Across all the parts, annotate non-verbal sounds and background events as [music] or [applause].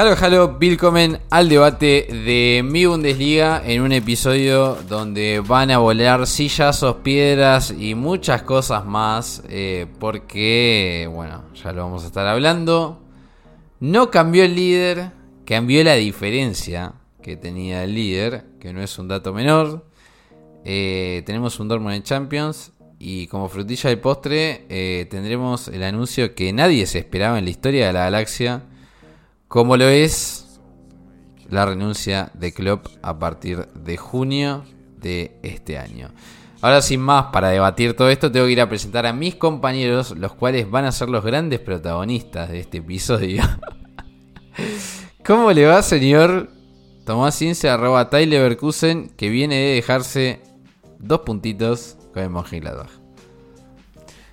Halo, halo, willkommen al debate de mi Bundesliga en un episodio donde van a volar sillazos, piedras y muchas cosas más eh, porque, bueno, ya lo vamos a estar hablando. No cambió el líder, cambió la diferencia que tenía el líder, que no es un dato menor. Eh, tenemos un Dortmund en Champions y como frutilla del postre eh, tendremos el anuncio que nadie se esperaba en la historia de la galaxia, como lo es la renuncia de Klopp a partir de junio de este año. Ahora sin más, para debatir todo esto, tengo que ir a presentar a mis compañeros, los cuales van a ser los grandes protagonistas de este episodio. [laughs] ¿Cómo le va, señor Tomás Cince, arroba Tyler Berkusen, que viene de dejarse dos puntitos con el Mönchengladbach?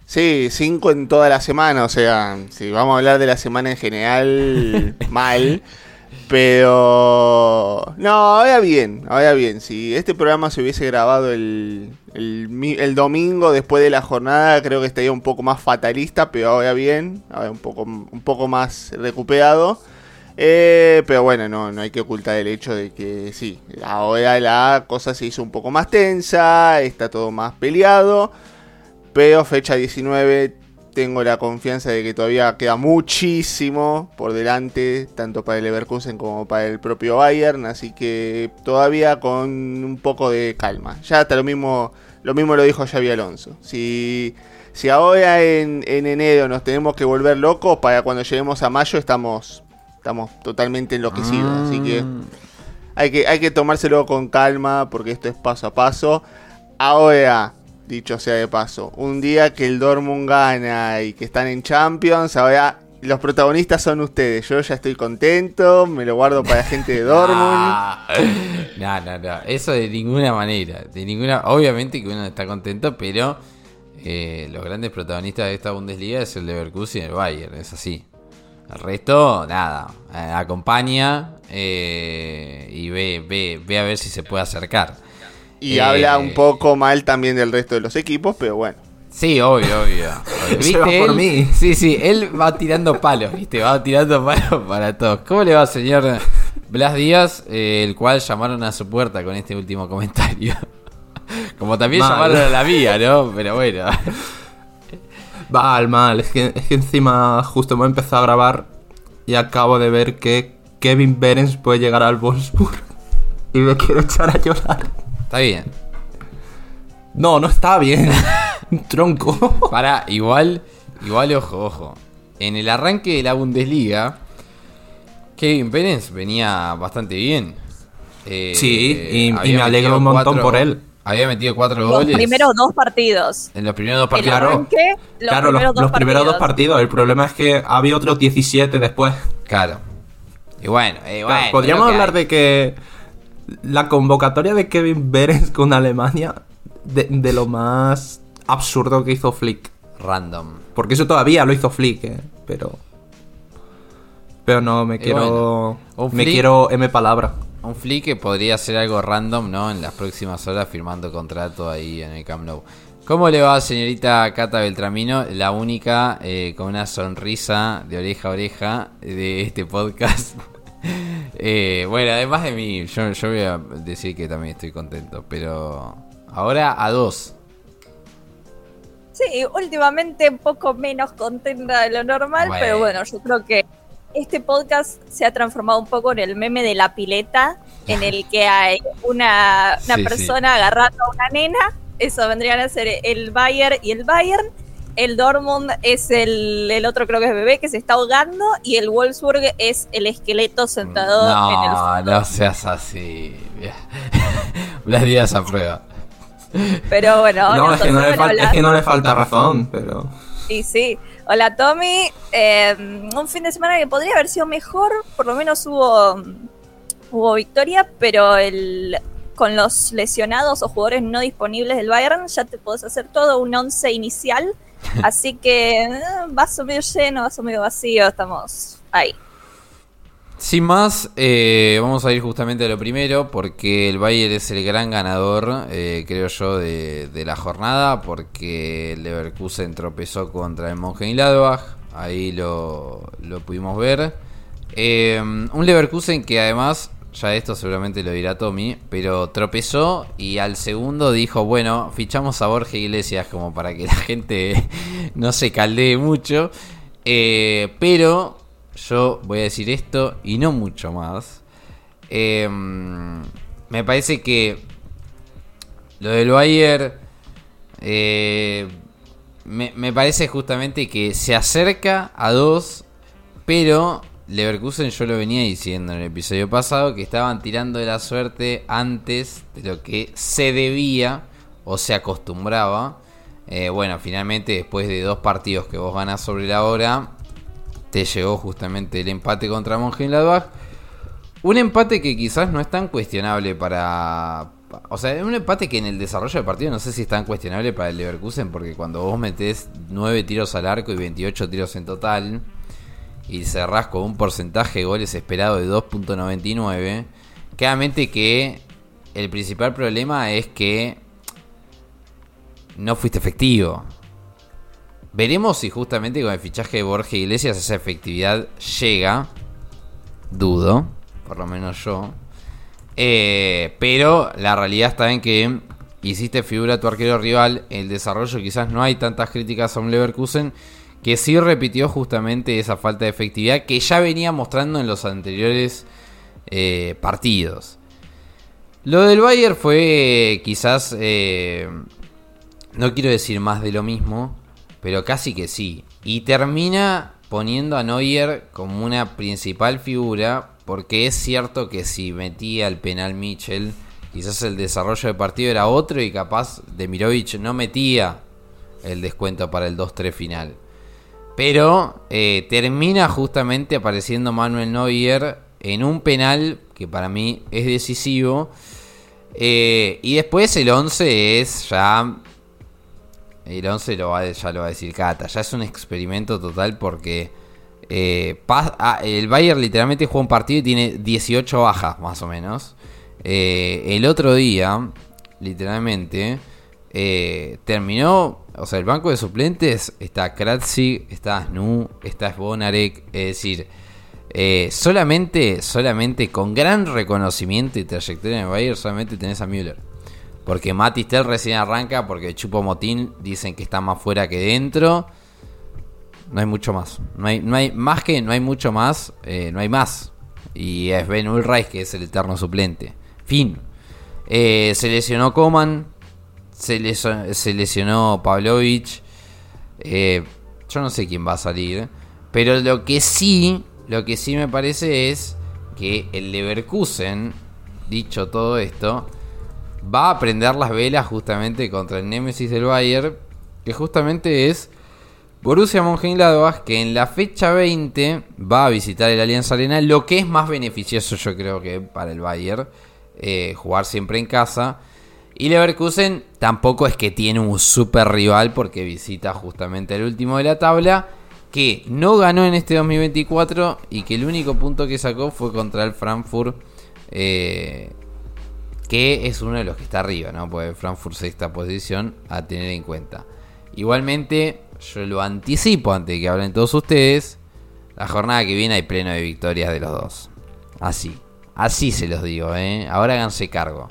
Sí, cinco en toda la semana, o sea, si vamos a hablar de la semana en general, [laughs] mal. Pero... No, ahora bien, ahora bien. Si este programa se hubiese grabado el, el, domingo después de la jornada, creo que estaría un poco más fatalista, pero ahora bien, ahora un poco, un poco más recuperado. Eh, pero bueno, no, no hay que ocultar el hecho de que sí, ahora la cosa se hizo un poco más tensa, está todo más peleado. Pero fecha 19 tengo la confianza de que todavía queda muchísimo por delante, tanto para el Leverkusen como para el propio Bayern, así que todavía con un poco de calma. Ya hasta lo mismo, lo mismo lo dijo Xavi Alonso. Si, si ahora en, enero nos tenemos que volver locos, para cuando lleguemos a mayo estamos, estamos totalmente enloquecidos. Así que hay, que hay que tomárselo con calma porque esto es paso a paso. Ahora, dicho sea de paso. Un día que el Dortmund gana y que están en Champions, ahora los protagonistas son ustedes. Yo ya estoy contento, me lo guardo para la gente de [laughs] Dortmund. [laughs] no, no, no, eso de ninguna manera. De ninguna, obviamente que uno está contento, pero eh, los grandes protagonistas de esta Bundesliga es el Leverkusen y el Bayern, es así. El resto, nada, eh, acompaña eh, y ve, ve, ve a ver si se puede acercar. Y habla un poco mal también del resto de los equipos, pero bueno. Sí, obvio, obvio. [laughs] ¿Viste? por mí. Sí, sí, él va tirando palos, ¿viste? Va tirando palos para todos. ¿Cómo le va, señor Blas Díaz? Eh, el cual llamaron a su puerta con este último comentario. [laughs] Como también llamaron a la mía, ¿no? Pero bueno. [laughs] Mal, mal. Es que, es que encima justo hemos empezado a grabar y acabo de ver que Kevin Berens puede llegar al Wolfsburg. Y me quiero echar a llorar. Está bien. No, no está bien. [laughs] Tronco. Para, igual, igual, ojo, ojo. En el arranque de la Bundesliga, Kevin Pérez venía bastante bien. Eh, sí, y, me alegro un montón por él. Había metido cuatro goles. Los primeros dos partidos. En los primeros dos partidos. Claro, los, primeros, dos, primeros dos partidos. El problema es que había otros 17 después. Claro. Y bueno, bueno podríamos hablar de que la convocatoria de Kevin Behrens con Alemania de, lo más absurdo que hizo Flick. Random. Porque eso todavía lo hizo Flick, eh, pero. Pero no, me quiero. me quiero M palabra. Un Flick que podría ser algo random, ¿no? En las próximas horas firmando contrato ahí en el Camp Nou. ¿Cómo le va, señorita Cata Beltramino? La única eh, con una sonrisa de oreja a oreja de este podcast. Eh, bueno, además de mí, yo, voy a decir que también estoy contento, pero ahora a dos. Sí, últimamente un poco menos contenta de lo normal, pero bueno, yo creo que este podcast se ha transformado un poco en el meme de la pileta, en el que hay una, persona agarrando a una nena, eso vendrían a ser el Bayern y el Bayern, el Dortmund es el, otro creo que es bebé que se está ahogando y el Wolfsburg es el esqueleto sentado en el fondo. No, seas así. [laughs] Las días a prueba. Pero bueno, no, es que no, le falta, razón, pero... Sí, sí. Hola Tommy. Em, un fin de semana que podría haber sido mejor, por lo menos hubo, hubo victoria, pero el, con los lesionados o jugadores no disponibles del Bayern ya te podés hacer todo un once inicial Así que eh, vaso medio lleno, vaso medio vacío, estamos ahí. Sin más, eh, vamos a ir justamente a lo primero, porque el Bayern es el gran ganador, eh, creo yo, de, la jornada, porque el Leverkusen tropezó contra el Mönchengladbach, ahí lo, lo pudimos ver. Un Leverkusen que además, ya esto seguramente lo dirá Tommy, pero tropezó y al segundo dijo, bueno, fichamos a Borja Iglesias como para que [laughs] la gente no se caldee mucho. Eh, pero yo voy a decir esto y no mucho más. Eh, me parece que lo del Bayern me, me parece justamente que se acerca a dos, pero Leverkusen yo lo venía diciendo en el episodio pasado que estaban tirando de la suerte antes de lo que se debía o se acostumbraba. Eh, bueno, finalmente después de dos partidos que vos ganás sobre la hora, te llegó justamente el empate contra Mönchengladbach. Un empate que quizás no es tan cuestionable para... O sea, un empate que en el desarrollo del partido no sé si es tan cuestionable para el Leverkusen porque cuando vos metés 9 tiros al arco y 28 tiros en total y cerrás con un porcentaje de goles esperado de 2.99, claramente que el principal problema es que no fuiste efectivo. Veremos si justamente con el fichaje de Borja Iglesias esa efectividad llega. Dudo, por lo menos yo. Eh, pero la realidad está en que hiciste figura a tu arquero rival. El desarrollo quizás no hay tantas críticas a un Leverkusen que sí repitió justamente esa falta de efectividad que ya venía mostrando en los anteriores eh, partidos. Lo del Bayern fue quizás, eh, no quiero decir más de lo mismo, pero casi que sí. Y termina poniendo a Neuer como una principal figura, porque es cierto que si metía el penal Mitchell, quizás el desarrollo de partido era otro y capaz de Mirovic no metía el descuento para el 2-3 final. Pero eh, termina justamente apareciendo Manuel Neuer en un penal que para mí es decisivo. Eh, y después el 11 es ya. El 11 lo va, ya lo va a decir Cata. Ya es un experimento total porque. Eh, ah, el Bayern literalmente juega un partido y tiene 18 bajas, más o menos. el otro día, literalmente, terminó o sea, el banco de suplentes está Kratzi, está Snu, está Svonarek. Es decir, eh, solamente, solamente con gran reconocimiento y trayectoria en el Bayern, solamente tenés a Müller. Porque Matistel recién arranca, porque Chupo Motín dicen que está más fuera que dentro. No hay mucho más. No hay, no hay más que no hay mucho más, eh, no hay más. Y es Ben Ulreich que es el eterno suplente. Fin. Eh, se lesionó Coman, se, lesionó, se lesionó Pavlovich. Eh, yo no sé quién va a salir. Pero lo que sí, lo que sí me parece es que el Leverkusen, dicho todo esto, va a prender las velas justamente contra el Nemesis del Bayern, que justamente es Borussia Mönchengladbach, que en la fecha 20 va a visitar el Alianza Arena, lo que es más beneficioso yo creo que para el Bayern, eh, jugar siempre en casa. Y Leverkusen tampoco es que tiene un super rival porque visita justamente el último de la tabla, que no ganó en este 2024 y que el único punto que sacó fue contra el Frankfurt, eh, que es uno de los que está arriba, ¿no? Pues Frankfurt sexta posición a tener en cuenta. Igualmente, yo lo anticipo antes de que hablen todos ustedes, la jornada que viene hay pleno de victorias de los dos. Así, así se los digo, ¿eh? Ahora háganse cargo.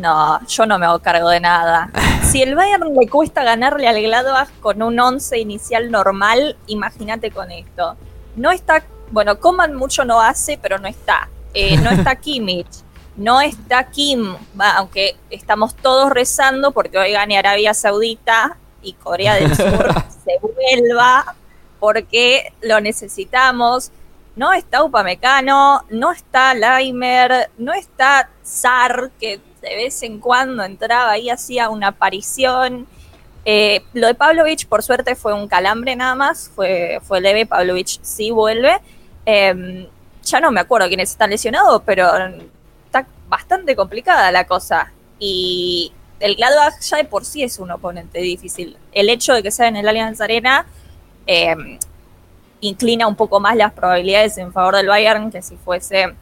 No, yo no me hago cargo de nada. [laughs] Si el Bayern le cuesta ganarle al Gladbach con un 11 inicial normal, imagínate con esto. No está, bueno, Coman mucho no hace, pero no está. Eh, no está [laughs] Kimmich, no está Kim, aunque estamos todos rezando porque hoy gane Arabia Saudita y Corea del Sur [laughs] se vuelva porque lo necesitamos. No está Upamecano, no está Laimer, no está Zar, que de vez en cuando entraba y hacía una aparición. Eh, lo de Pavlovich, por suerte, fue un calambre nada más, fue, fue leve, Pavlovich sí vuelve. Em, ya no me acuerdo quiénes están lesionados, pero está bastante complicada la cosa. Y el Gladbach ya de por sí es un oponente difícil. El hecho de que sea en el Allianz Arena em, inclina un poco más las probabilidades en favor del Bayern que si fuese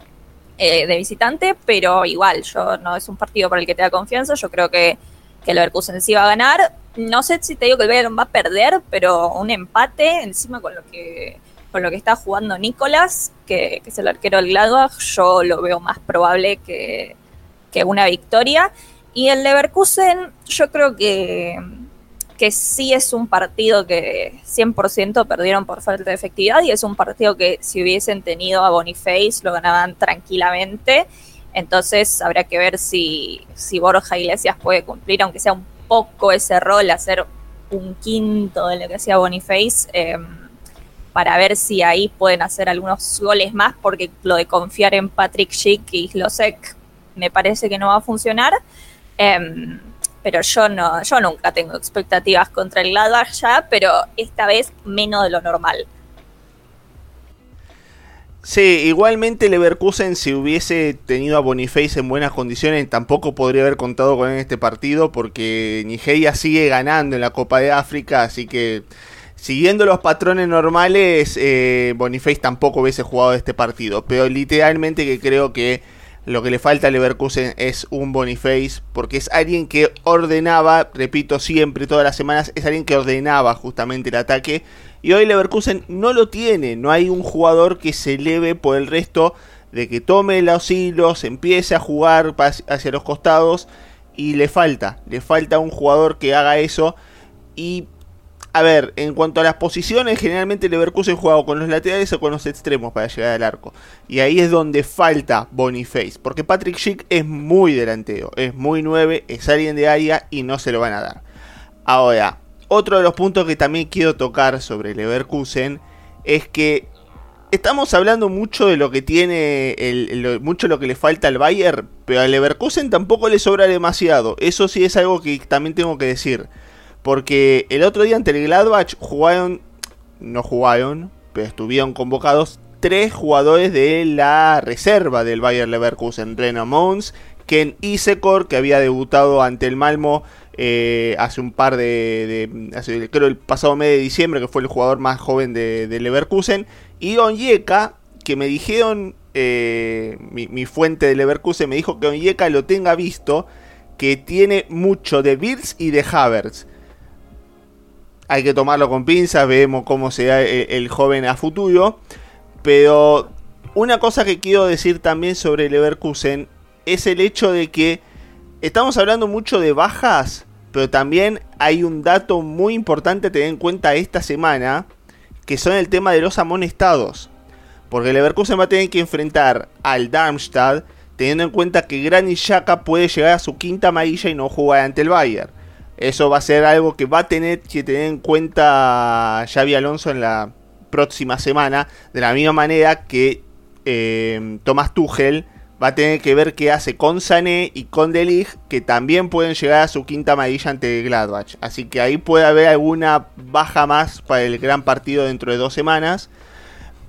eh, de visitante, pero igual, yo no es un partido por el que te da confianza, yo creo que, que el Leverkusen sí va a ganar. No sé si te digo que el Bayern va a perder, pero un empate encima con lo que con lo que está jugando Nicolás, que, es el arquero del Gladbach, yo lo veo más probable que, que una victoria. Y el Leverkusen, yo creo que, que sí es un partido que 100% perdieron por falta de efectividad y es un partido que si hubiesen tenido a Boniface lo ganaban tranquilamente. Entonces habrá que ver si, si Borja Iglesias puede cumplir, aunque sea un poco ese rol, hacer un quinto de lo que hacía Boniface, em, para ver si ahí pueden hacer algunos goles más, porque lo de confiar en Patrick Schick y Glosek me parece que no va a funcionar. Em, pero yo no, yo nunca tengo expectativas contra el Gladbach ya, pero esta vez menos de lo normal. Sí, igualmente Leverkusen si hubiese tenido a Boniface en buenas condiciones tampoco podría haber contado con este partido porque Nigeria sigue ganando en la Copa de África, así que siguiendo los patrones normales eh, Boniface tampoco hubiese jugado este partido, pero literalmente que creo que lo que le falta a Leverkusen es un Boniface, porque es alguien que ordenaba, repito siempre, todas las semanas, es alguien que ordenaba justamente el ataque. Y hoy Leverkusen no lo tiene, no hay un jugador que se eleve por el resto de que tome los hilos, empiece a jugar hacia los costados y le falta, le falta un jugador que haga eso y a ver, en cuanto a las posiciones, generalmente Leverkusen juega con los laterales o con los extremos para llegar al arco. Y ahí es donde falta Boniface. Porque Patrick Schick es muy delantero, es muy 9, es alguien de área y no se lo van a dar. Ahora, otro de los puntos que también quiero tocar sobre Leverkusen es que estamos hablando mucho de lo que tiene, el, mucho lo que le falta al Bayern, pero a Leverkusen tampoco le sobra demasiado. Eso sí es algo que también tengo que decir. Porque el otro día ante el Gladbach jugaron, no jugaron, pero estuvieron convocados tres jugadores de la reserva del Bayer Leverkusen. Reno Mons, Ken Isekor, que había debutado ante el Malmo eh, hace un par de, creo el pasado mes de diciembre, que fue el jugador más joven de, Leverkusen. Y Onyeka, que me dijeron, eh, mi, fuente de Leverkusen me dijo que Onyeka lo tenga visto, que tiene mucho de Birds y de Havertz hay que tomarlo con pinzas, vemos cómo será el, joven a futuro. Pero una cosa que quiero decir también sobre Leverkusen es el hecho de que estamos hablando mucho de bajas, pero también hay un dato muy importante a tener en cuenta esta semana, que son el tema de los amonestados. Porque Leverkusen va a tener que enfrentar al Darmstadt, teniendo en cuenta que Granit Xhaka puede llegar a su quinta amarilla y no jugar ante el Bayern. Eso va a ser algo que va a tener que tener en cuenta Xavi Alonso en la próxima semana. De la misma manera que eh, Tomás Tuchel va a tener que ver qué hace con Sané y con Delig, que también pueden llegar a su quinta amarilla ante Gladbach. Así que ahí puede haber alguna baja más para el gran partido dentro de dos semanas.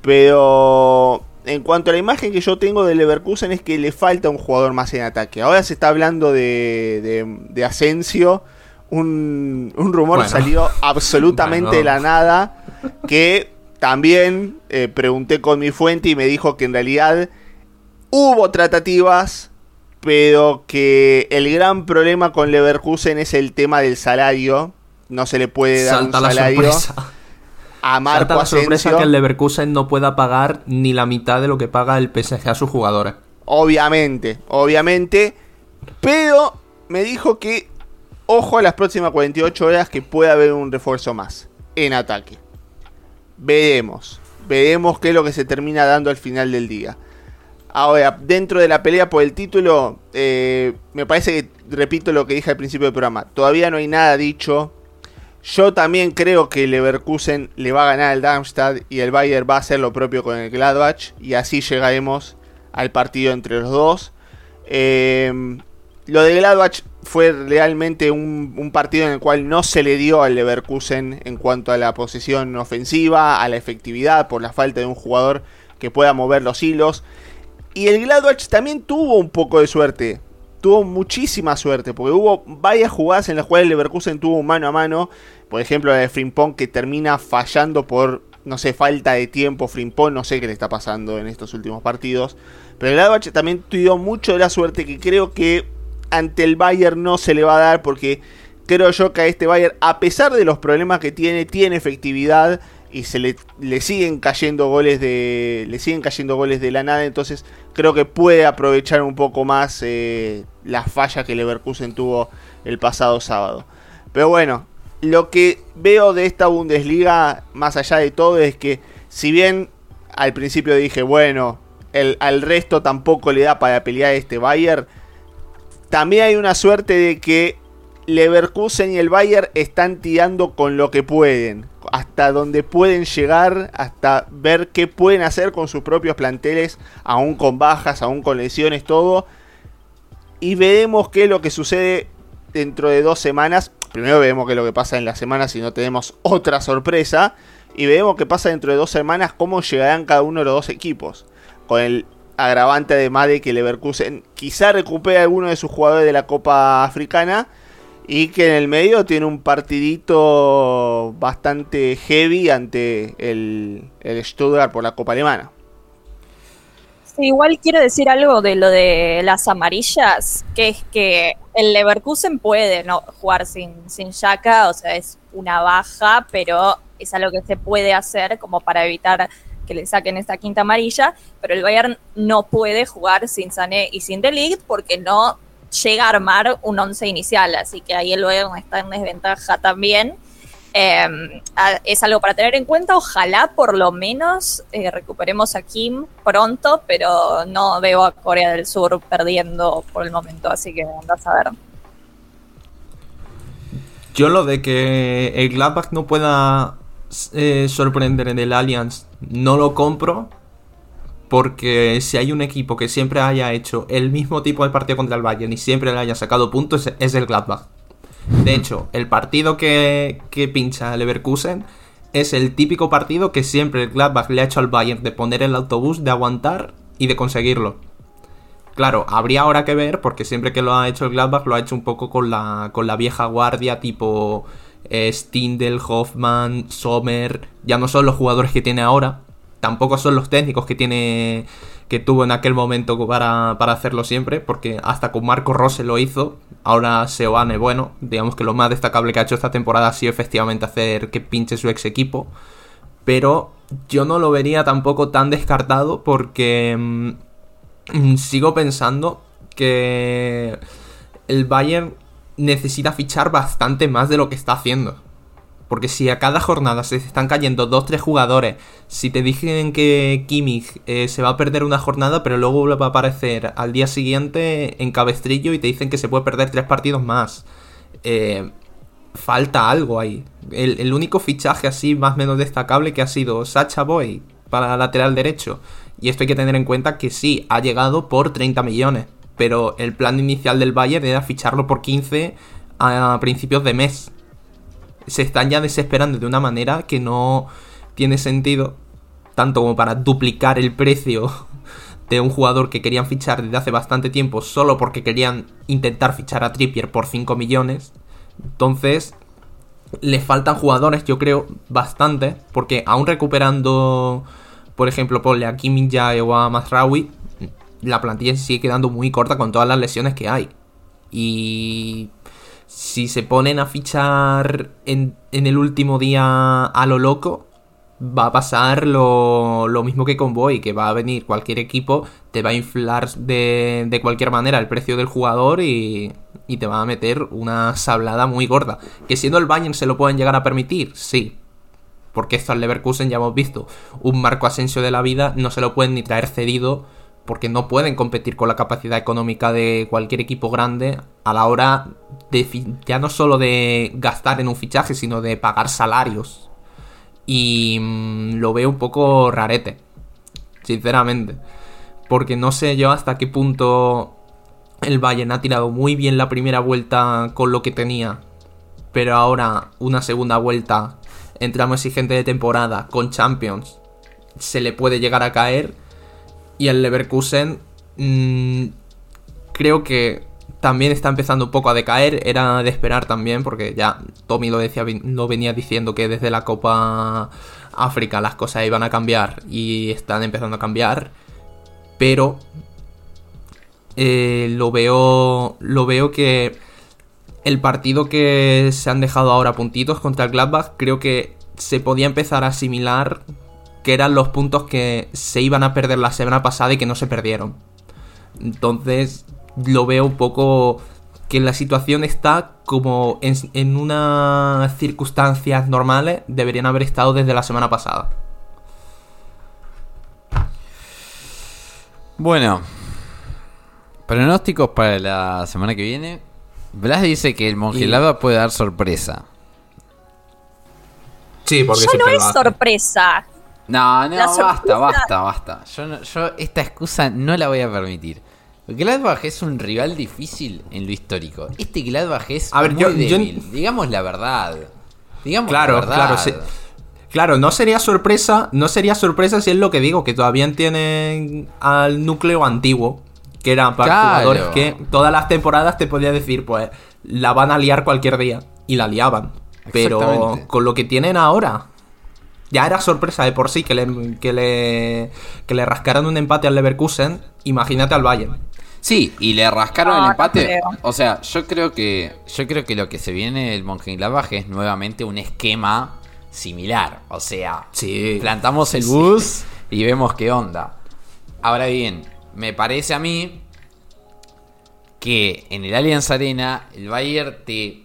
Pero en cuanto a la imagen que yo tengo de Leverkusen es que le falta un jugador más en ataque. Ahora se está hablando de, de, de Asensio un, rumor salió [laughs] absolutamente de la nada que también eh, pregunté con mi fuente y me dijo que en realidad hubo tratativas, pero que el gran problema con Leverkusen es el tema del salario. No se le puede dar un salario a Marco Salta la sorpresa que el Leverkusen no pueda pagar ni la mitad de lo que paga el PSG a sus jugadores. Obviamente, obviamente. Pero me dijo que Ojo a las próximas 48 horas que puede haber un refuerzo más en ataque. Veremos. Veremos qué es lo que se termina dando al final del día. Ahora, dentro de la pelea por el título, eh, me parece que repito lo que dije al principio del programa. Todavía no hay nada dicho. Yo también creo que Leverkusen le va a ganar al Darmstadt y el Bayern va a hacer lo propio con el Gladbach. Y así llegaremos al partido entre los dos. Eh, lo de Gladbach fue realmente un, partido en el cual no se le dio al Leverkusen en cuanto a la posesión ofensiva, a la efectividad, por la falta de un jugador que pueda mover los hilos. Y el Gladbach también tuvo un poco de suerte. Tuvo muchísima suerte, porque hubo varias jugadas en las cuales el Leverkusen tuvo mano a mano. Por ejemplo, la de Frimpong que termina fallando por, no sé, falta de tiempo. Frimpong, no sé qué le está pasando en estos últimos partidos. Pero el Gladbach también tuvo mucho de la suerte que creo que ante el Bayern no se le va a dar porque creo yo que a este Bayern, a pesar de los problemas que tiene, tiene efectividad y se le, le, siguen cayendo goles de le siguen cayendo goles de la nada entonces creo que puede aprovechar un poco más eh, la falla que Leverkusen tuvo el pasado sábado. Pero bueno lo que veo de esta Bundesliga más allá de todo es que si bien al principio dije bueno el, al resto tampoco le da para pelear este Bayern también hay una suerte de que Leverkusen y el Bayern están tirando con lo que pueden, hasta donde pueden llegar, hasta ver qué pueden hacer con sus propios planteles, aún con bajas, aún con lesiones, todo. Y veremos qué es lo que sucede dentro de dos semanas. Primero veremos qué es lo que pasa en la semana si no tenemos otra sorpresa. Y veremos qué pasa dentro de dos semanas, cómo llegarán cada uno de los dos equipos. Con el agravante además de que Leverkusen quizá recupere alguno de sus jugadores de la Copa Africana y que en el medio tiene un partidito bastante heavy ante el, el Stuttgart por la Copa Alemana. igual quiero decir algo de lo de las amarillas, que es que el Leverkusen puede no jugar sin, sin o sea, es una baja, pero es algo que se puede hacer como para evitar que le saquen esta quinta amarilla, pero el Bayern no puede jugar sin Sané y sin Delict porque no llega a armar un once inicial, así que ahí el Bayern está en desventaja también. Em, es algo para tener en cuenta. Ojalá por lo menos eh, recuperemos a Kim pronto, pero no veo a Corea del Sur perdiendo por el momento, así que andas a ver. Yo lo de que el Gladbach no pueda eh, sorprender en el Allianz no lo compro porque si hay un equipo que siempre haya hecho el mismo tipo de partido contra el Bayern y siempre le haya sacado puntos, es el Gladbach. De hecho, el partido que, que pincha Leverkusen es el típico partido que siempre el Gladbach le ha hecho al Bayern de poner el autobús, de aguantar y de conseguirlo. Claro, habría ahora que ver, porque siempre que lo ha hecho el Gladbach lo ha hecho un poco con la, con la vieja guardia, tipo eh, Stindel, Hoffman, Sommer. Ya no son los jugadores que tiene ahora, tampoco son los técnicos que tiene que tuvo en aquel momento para, hacerlo siempre, porque hasta con Marco Rose lo hizo, ahora Seoane, bueno, digamos que lo más destacable que ha hecho esta temporada ha sido efectivamente hacer que pinche su ex equipo, pero yo no lo vería tampoco tan descartado porque mm, sigo pensando que el Bayern necesita fichar bastante más de lo que está haciendo. Porque si a cada jornada se están cayendo 2-3 jugadores, si te dicen que Kimmich eh, se va a perder una jornada, pero luego va a aparecer al día siguiente en cabestrillo y te dicen que se puede perder 3 partidos más, eh, falta algo ahí. El, único fichaje así más o menos destacable que ha sido Sacha Boy para lateral derecho. Y esto hay que tener en cuenta que sí, ha llegado por 30 millones. Pero el plan inicial del Bayern era ficharlo por 15 a principios de mes se están ya desesperando de una manera que no tiene sentido, tanto como para duplicar el precio [laughs] de un jugador que querían fichar desde hace bastante tiempo solo porque querían intentar fichar a Trippier por 5 millones. Entonces, le faltan jugadores, yo creo, bastante, porque aún recuperando, por ejemplo, ponle a Kim Jae o a Mazraoui, la plantilla sigue quedando muy corta con todas las lesiones que hay. Y si se ponen a fichar en, el último día a lo loco, va a pasar lo, mismo que con Boy, que va a venir cualquier equipo, te va a inflar de, de cualquier manera el precio del jugador y, y, te va a meter una sablada muy gorda. Que siendo el Bayern se lo pueden llegar a permitir, sí. Porque esto al Leverkusen ya hemos visto. Un Marco Asensio de la vida no se lo pueden ni traer cedido porque no pueden competir con la capacidad económica de cualquier equipo grande a la hora de ya no solo de gastar en un fichaje, sino de pagar salarios. Y mm, lo veo un poco rarete, sinceramente. Porque no sé yo hasta qué punto el Bayern ha tirado muy bien la primera vuelta con lo que tenía. Pero ahora una segunda vuelta, entramos exigente de temporada, con Champions, se le puede llegar a caer y el Leverkusen mm, creo que también está empezando un poco a decaer. Era de esperar también, porque ya Tommy lo, decía, lo venía diciendo que desde la Copa África las cosas iban a cambiar y están empezando a cambiar. Pero eh, lo veo. Lo veo que el partido que se han dejado ahora puntitos contra el Gladbach, creo que se podía empezar a asimilar que eran los puntos que se iban a perder la semana pasada y que no se perdieron. Entonces lo veo un poco que la situación está como en, en unas circunstancias normales deberían haber estado desde la semana pasada. Bueno, pronósticos para la semana que viene. Blas dice que el mongelada puede dar sorpresa. Sí, porque Ya no es sorpresa. No, no, basta, basta, basta. Yo, no- yo esta excusa no la voy a permitir. Gladbach es un rival difícil en lo histórico. Este Gladbach es A ver, muy yo- yo- débil. Digamos la verdad. Digamos Claro, la verdad. claro, sí. Claro, no sería sorpresa, no sería sorpresa si es lo que digo, que todavía tienen al núcleo antiguo, que eran para Claro. jugadores que todas las temporadas te podía decir, pues, la van a liar cualquier día, y la liaban. Pero con lo que tienen ahora, ya era sorpresa de por sí que le, que le, que le rascaran un empate al Leverkusen, imagínate al Bayern. Sí, y le rascaron No, el no empate. o sea, yo creo que yo creo que lo que se viene del Mönchengladbach es nuevamente un esquema similar. O sea, Sí. plantamos el bus y vemos qué onda. Ahora bien, me parece a mí que en el Allianz Arena el Bayern te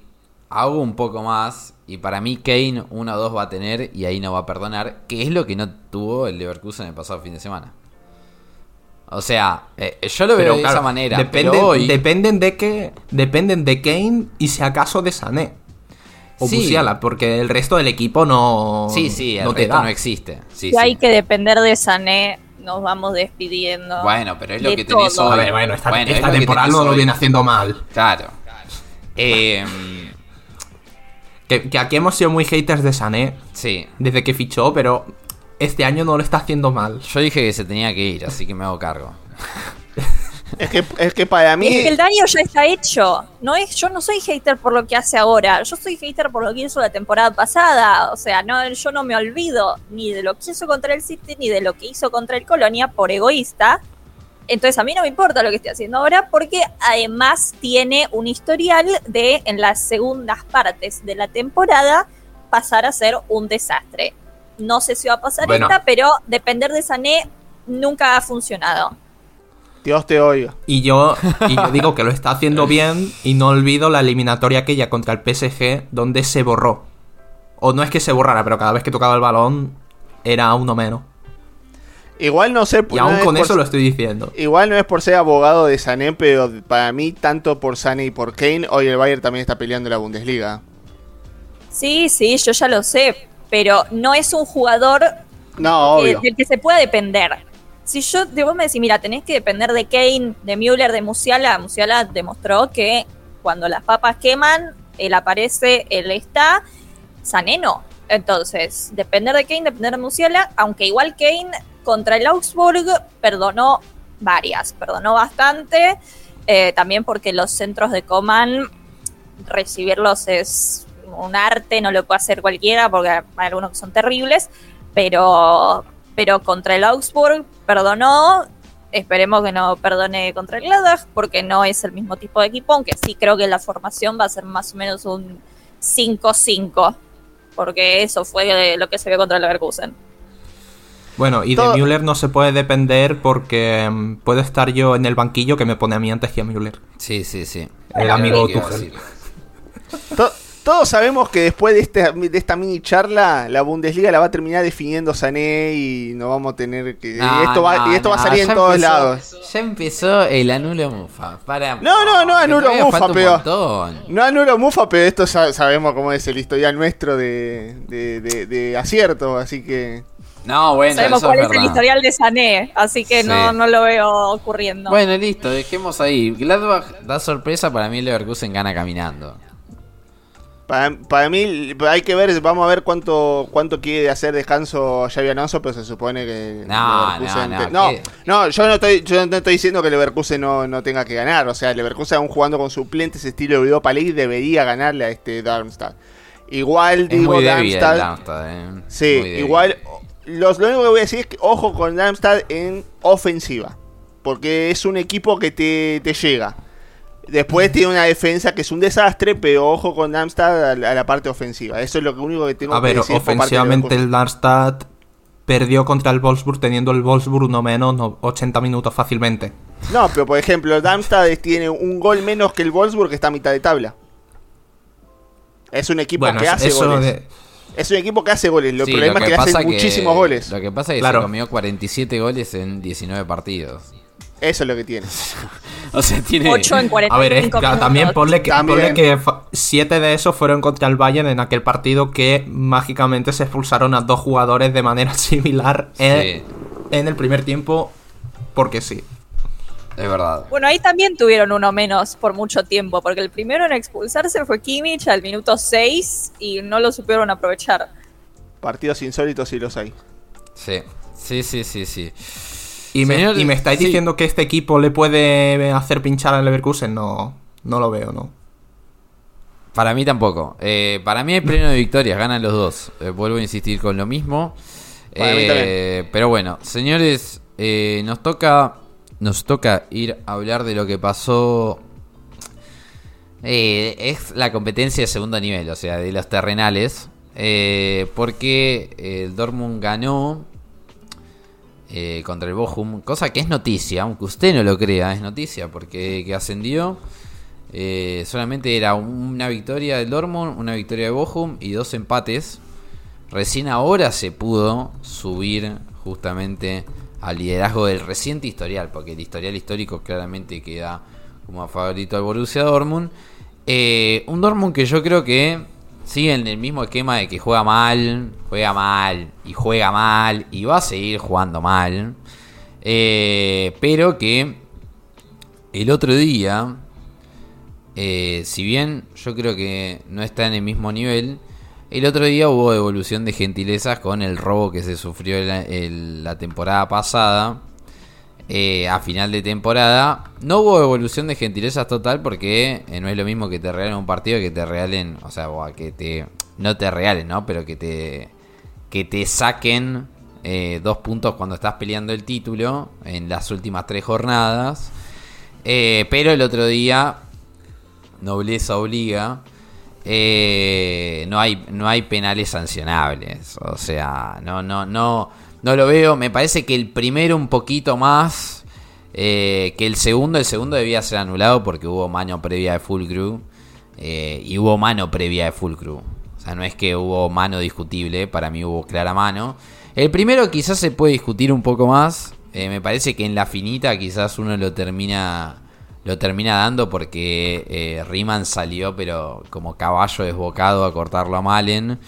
hago un poco más y para mí Kane 1 o 2 va a tener y ahí no va a perdonar, que es lo que no tuvo el Leverkusen el pasado fin de semana. O sea, eh, yo lo veo de claro, esa manera, dependen, pero hoy dependen de que dependen de Kane y si acaso de Sané o Sí. Musiala, porque el resto del equipo no Sí, sí, el no te da. no existe. Sí, Si sí. hay que depender de Sané, nos vamos despidiendo. Bueno, pero es lo que tenés todo. hoy. A ver, bueno, esta, Bueno, lo temporada tenés no lo viene haciendo mal. Claro. Eh, Que, que aquí hemos sido muy haters de Sané sí. desde que fichó, pero este año no lo está haciendo mal. Yo dije que se tenía que ir, así que me hago cargo. [laughs] Es que, es que para mí. Es que el daño ya está hecho. No es, yo no soy hater por lo que hace ahora. Yo soy hater por lo que hizo la temporada pasada. O sea, no, yo no me olvido ni de lo que hizo contra el City ni de lo que hizo contra el Colonia por egoísta. Entonces a mí no me importa lo que esté haciendo ahora porque además tiene un historial de en las segundas partes de la temporada pasar a ser un desastre. No sé si va a pasar Bueno. esta, pero depender de Sané nunca ha funcionado. Dios te oiga. Y yo, y yo digo que lo está haciendo bien y no olvido la eliminatoria aquella contra el PSG donde se borró. O no es que se borrara, pero cada vez que tocaba el balón era uno menos. Igual no sé. Y no aún es con por- eso lo estoy diciendo. Igual no es por ser abogado de Sané, pero para mí, tanto por Sané y por Kane, hoy el Bayern también está peleando la Bundesliga. Sí, sí, yo ya lo sé, pero no es un jugador No, obvio. del que se pueda depender. Si yo, de vos me decís, mira, tenés que depender de Kane, de Müller, de Musiala, Musiala demostró que cuando las papas queman, él aparece, él está, Sané no. Entonces, depender de Kane, depender de Musiala, aunque igual Kane contra el Augsburg perdonó varias, perdonó bastante, eh, también porque los centros de Coman, recibirlos es un arte, no lo puede hacer cualquiera, porque hay algunos que son terribles, pero, pero contra el Augsburg perdonó. Esperemos que no perdone contra el Gladbach, porque no es el mismo tipo de equipo, aunque sí creo que la formación va a ser más o menos un 5-5, porque eso fue lo que se vio contra el Leverkusen. Bueno, y Todo- de Müller no se puede depender porque mm, puedo estar yo en el banquillo que me pone a mí antes que a Müller. Sí, sí, sí. El Era amigo Tuchel. To- todos sabemos que después de, este, de esta mini charla, la Bundesliga la va a terminar definiendo Sané y no vamos a tener que. No, y esto va, no, y esto va a no, salir en ya todos empezó- lados. Ya empezó el anulo mufa. Para, No, no, no, anulo mufa, pero-. No anulo Mufa, pero esto sa- sabemos cómo es el historial nuestro de, de, de- de acierto, así que. No, bueno, Sabemos eso cuál es es el historial de Sané, así que Sí. no, no lo veo ocurriendo. Bueno, listo, dejemos ahí. Gladbach da sorpresa, para mí Leverkusen gana caminando. Para, para mí hay que ver, vamos a ver cuánto cuánto quiere hacer descanso Xavi Alonso, pero se supone que No, Leverkusen no, te- no, no, ¿qué? no, yo no estoy yo no estoy diciendo que Leverkusen no, no tenga que ganar, o sea, Leverkusen aún jugando con suplentes estilo Europa League debería ganarle a este Darmstadt. Igual Es digo muy débil el Darmstadt, Darmstadt, eh. sí, Muy débil. igual los, lo único que voy a decir es que ojo con Darmstadt en ofensiva, porque es un equipo que te, te llega. Después tiene una defensa que es un desastre, pero ojo con Darmstadt a la, parte ofensiva. Eso es lo único que tengo a ver, ofensivamente el Darmstadt perdió contra el Wolfsburg teniendo el Wolfsburg no menos 80 minutos fácilmente. No, pero por ejemplo, el Darmstadt tiene un gol menos que el Wolfsburg que está a mitad de tabla. Es un equipo que hace goles. Es un equipo que hace goles. Lo problema es que, hace muchísimos goles. Lo que pasa es que se comió 47 goles en 19 partidos. Eso es lo que tiene. [laughs] o sea, tiene. 8 en 45 A ver, también ponle que, ponle que 7 de esos fueron contra el Bayern en aquel partido que mágicamente se expulsaron a dos jugadores de manera [laughs] similar en, en el primer tiempo, porque sí. Es verdad. Bueno, ahí también tuvieron uno menos por mucho tiempo, porque el primero en expulsarse fue Kimmich al minuto 6 y no lo supieron aprovechar. Partidos insólitos y los hay. Sí, sí, sí, sí, sí. ¿Y me, ¿y me estáis diciendo que este equipo le puede hacer pinchar al Leverkusen? No, no lo veo, ¿no? Para mí tampoco. Eh, para mí hay pleno de victorias, ganan los dos. Eh, vuelvo a insistir con lo mismo. Eh, pero bueno, señores, nos toca nos toca ir a hablar de lo que pasó. Eh, es la competencia de segundo nivel, o sea, de los terrenales. Eh, porque el Dortmund ganó eh, contra el Bochum, cosa que es noticia, aunque usted no lo crea, es noticia, porque que ascendió. solamente era una victoria del Dortmund, una victoria de Bochum y dos empates. Recién ahora se pudo subir justamente al liderazgo del reciente historial, porque el historial histórico claramente queda como favorito al Borussia Dortmund. Eh, un Dortmund que yo creo que sigue en el mismo esquema de que juega mal, juega mal y juega mal y va a seguir jugando mal. Eh, pero que el otro día, eh, si bien yo creo que no está en el mismo nivel, el otro día hubo devolución de gentilezas con el robo que se sufrió la temporada pasada. Eh, a final de temporada. No hubo devolución de gentilezas total porque eh, no es lo mismo que te regalen un partido que te regalen, o sea, que te no te regalen, ¿no? Pero que te que te saquen eh, dos puntos cuando estás peleando el título en las últimas tres jornadas. pero el otro día nobleza obliga eh, no, hay, no hay penales sancionables. O sea, no, no, no, no lo veo. Me parece que el primero un poquito más eh, que el segundo. El segundo debía ser anulado porque hubo mano previa de Full Crew. Eh, y hubo mano previa de Full Crew. O sea, no es que hubo mano discutible. Para mí hubo clara mano. El primero quizás se puede discutir un poco más. me parece que en la finita quizás uno lo termina lo termina dando porque eh, Riemann salió, pero como caballo desbocado a cortarlo a Malen.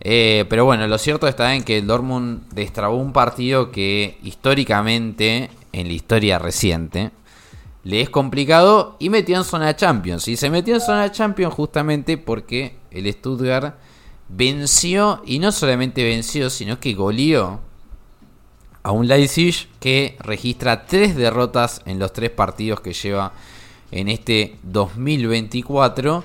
Eh, pero bueno, lo cierto está en que el Dortmund destrabó un partido que históricamente, en la historia reciente, le es complicado y metió en zona Champions. Y se metió en zona Champions justamente porque el Stuttgart venció, y no solamente venció, sino que goleó a un Leipzig que registra tres derrotas en los tres partidos que lleva en este 2024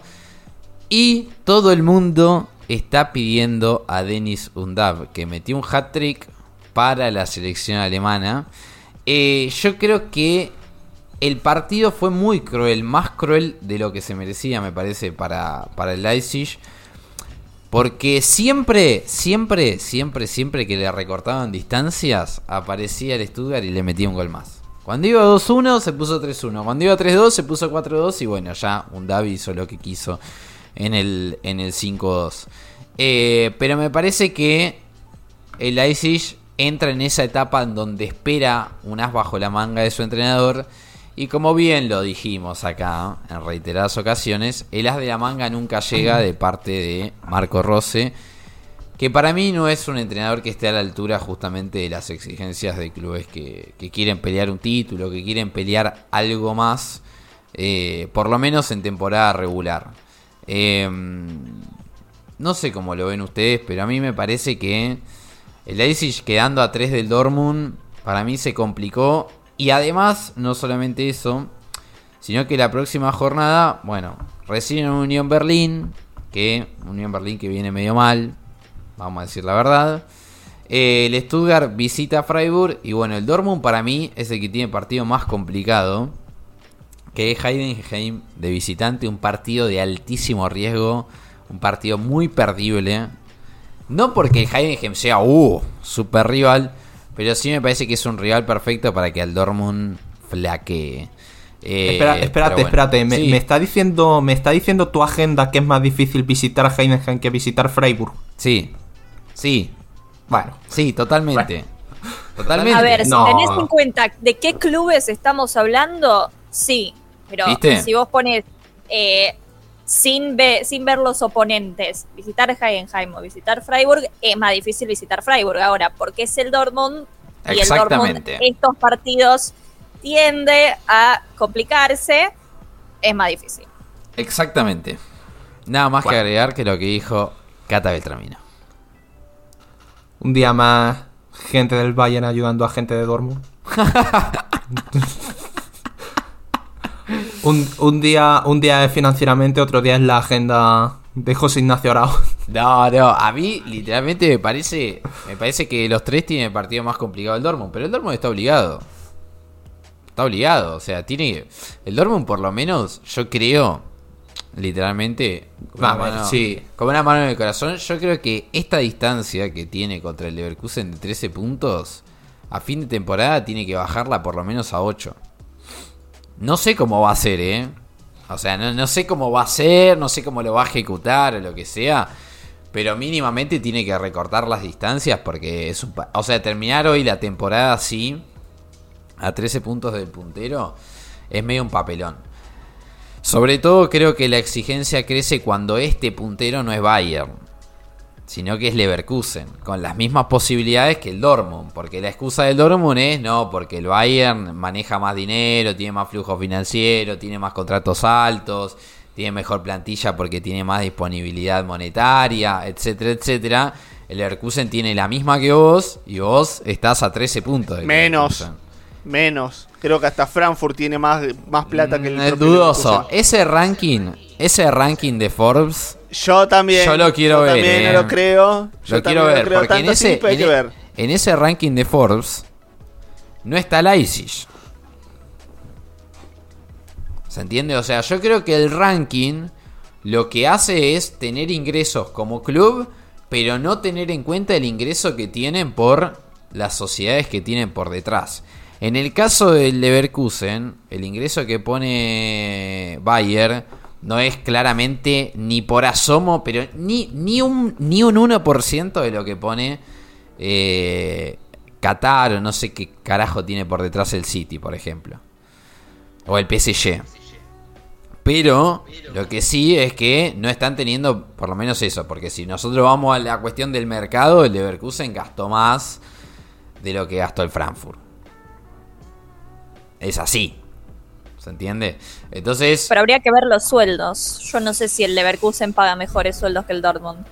y todo el mundo está pidiendo a Denis Undav que metió un hat-trick para la selección alemana. Eh, yo creo que el partido fue muy cruel, más cruel de lo que se merecía, me parece, para, para el Leipzig. Porque siempre, siempre, siempre, siempre que le recortaban distancias, aparecía el Stuttgart y le metía un gol más. Cuando iba 2-1 se puso 3-1. Cuando iba 3-2 se puso 4-2 y bueno, ya un Davi hizo lo que quiso en el, en el 5-2. Eh, pero me parece que el Leipzig entra en esa etapa en donde espera un as bajo la manga de su entrenador y como bien lo dijimos acá en reiteradas ocasiones, el as de la manga nunca llega de parte de Marco Rose, que para mí no es un entrenador que esté a la altura justamente de las exigencias de clubes que, quieren pelear un título, que quieren pelear algo más, eh, por lo menos en temporada regular. Em, no sé cómo lo ven ustedes, pero a mí me parece que el Leipzig quedando a 3 del Dortmund, para mí se complicó y además, no solamente eso, sino que la próxima jornada, bueno, reciben Unión Berlín, que Unión Berlín que viene medio mal, vamos a decir la verdad. Eh, el Stuttgart visita Freiburg y bueno, el Dortmund para mí es el que tiene partido más complicado. que es Heidenheim de visitante, un partido de altísimo riesgo, un partido muy perdible. No porque el Heidenheim sea, uh, super rival, pero sí me parece que es un rival perfecto para que el Dortmund flaquee. Eh, espérate, espérate. Me, está diciendo, me está diciendo tu agenda que es más difícil visitar Heidenheim que visitar Freiburg. Sí, sí. Bueno, sí, totalmente. Totalmente. A ver, si tenés en cuenta de qué clubes estamos hablando, sí. Pero si vos pones eh, sin, sin ver los oponentes, visitar Heidenheim o visitar Freiburg, es más difícil visitar Freiburg ahora, porque es el Dortmund y el Dortmund estos partidos tiende a complicarse, es más difícil. Exactamente. Nada más que agregar que lo que dijo Cata Beltramino. Un día más, gente del Bayern ayudando a gente de Dortmund. [laughs] un, día, un día es financieramente, otro día es la agenda de José Ignacio Arau. [laughs] No, no, a mí literalmente me parece, me parece que los tres tienen el partido más complicado del Dortmund, pero el Dortmund está obligado. Está obligado, o sea, tiene el Dortmund por lo menos, yo creo, literalmente, sí. como una mano en el corazón, yo creo que esta distancia que tiene contra el Leverkusen de 13 puntos, a fin de temporada tiene que bajarla por lo menos a 8. No sé cómo va a ser, ¿eh? O sea, no, sé cómo va a ser, no sé cómo lo va a ejecutar o lo que sea. Pero mínimamente tiene que recortar las distancias porque es un... O sea, terminar hoy la temporada así, a 13 puntos del puntero, es medio un papelón. Sobre todo creo que la exigencia crece cuando este puntero no es Bayern sino que es Leverkusen, con las mismas posibilidades que el Dortmund, porque la excusa del Dortmund es no, porque el Bayern maneja más dinero, tiene más flujo financiero, tiene más contratos altos, tiene mejor plantilla porque tiene más disponibilidad monetaria, etcétera, etcétera. El Leverkusen tiene la misma que vos y vos estás a 13 puntos. Menos. Menos. Creo que hasta Frankfurt tiene más, más plata que el mm, Es dudoso. Ese ranking, ese ranking de Forbes yo también. Yo lo quiero ver. También no lo eh. creo. Yo lo quiero ver. porque en ese, e- en, ese ranking de Forbes no está Leipzig. ¿Se entiende? O sea, yo creo que el ranking lo que hace es tener ingresos como club, pero no tener en cuenta el ingreso que tienen por las sociedades que tienen por detrás. En el caso del Leverkusen, el ingreso que pone Bayer no es claramente ni por asomo, pero ni, ni, un, ni un 1% de lo que pone eh, Qatar o no sé qué carajo tiene por detrás el City, por ejemplo. O el PSG. Pero lo que sí es que no están teniendo por lo menos eso, porque si nosotros vamos a la cuestión del mercado, el Leverkusen gastó más de lo que gastó el Frankfurt. Es así. ¿Se entiende? Entonces. Pero habría que ver los sueldos. Yo no sé si el Leverkusen paga mejores sueldos que el Dortmund.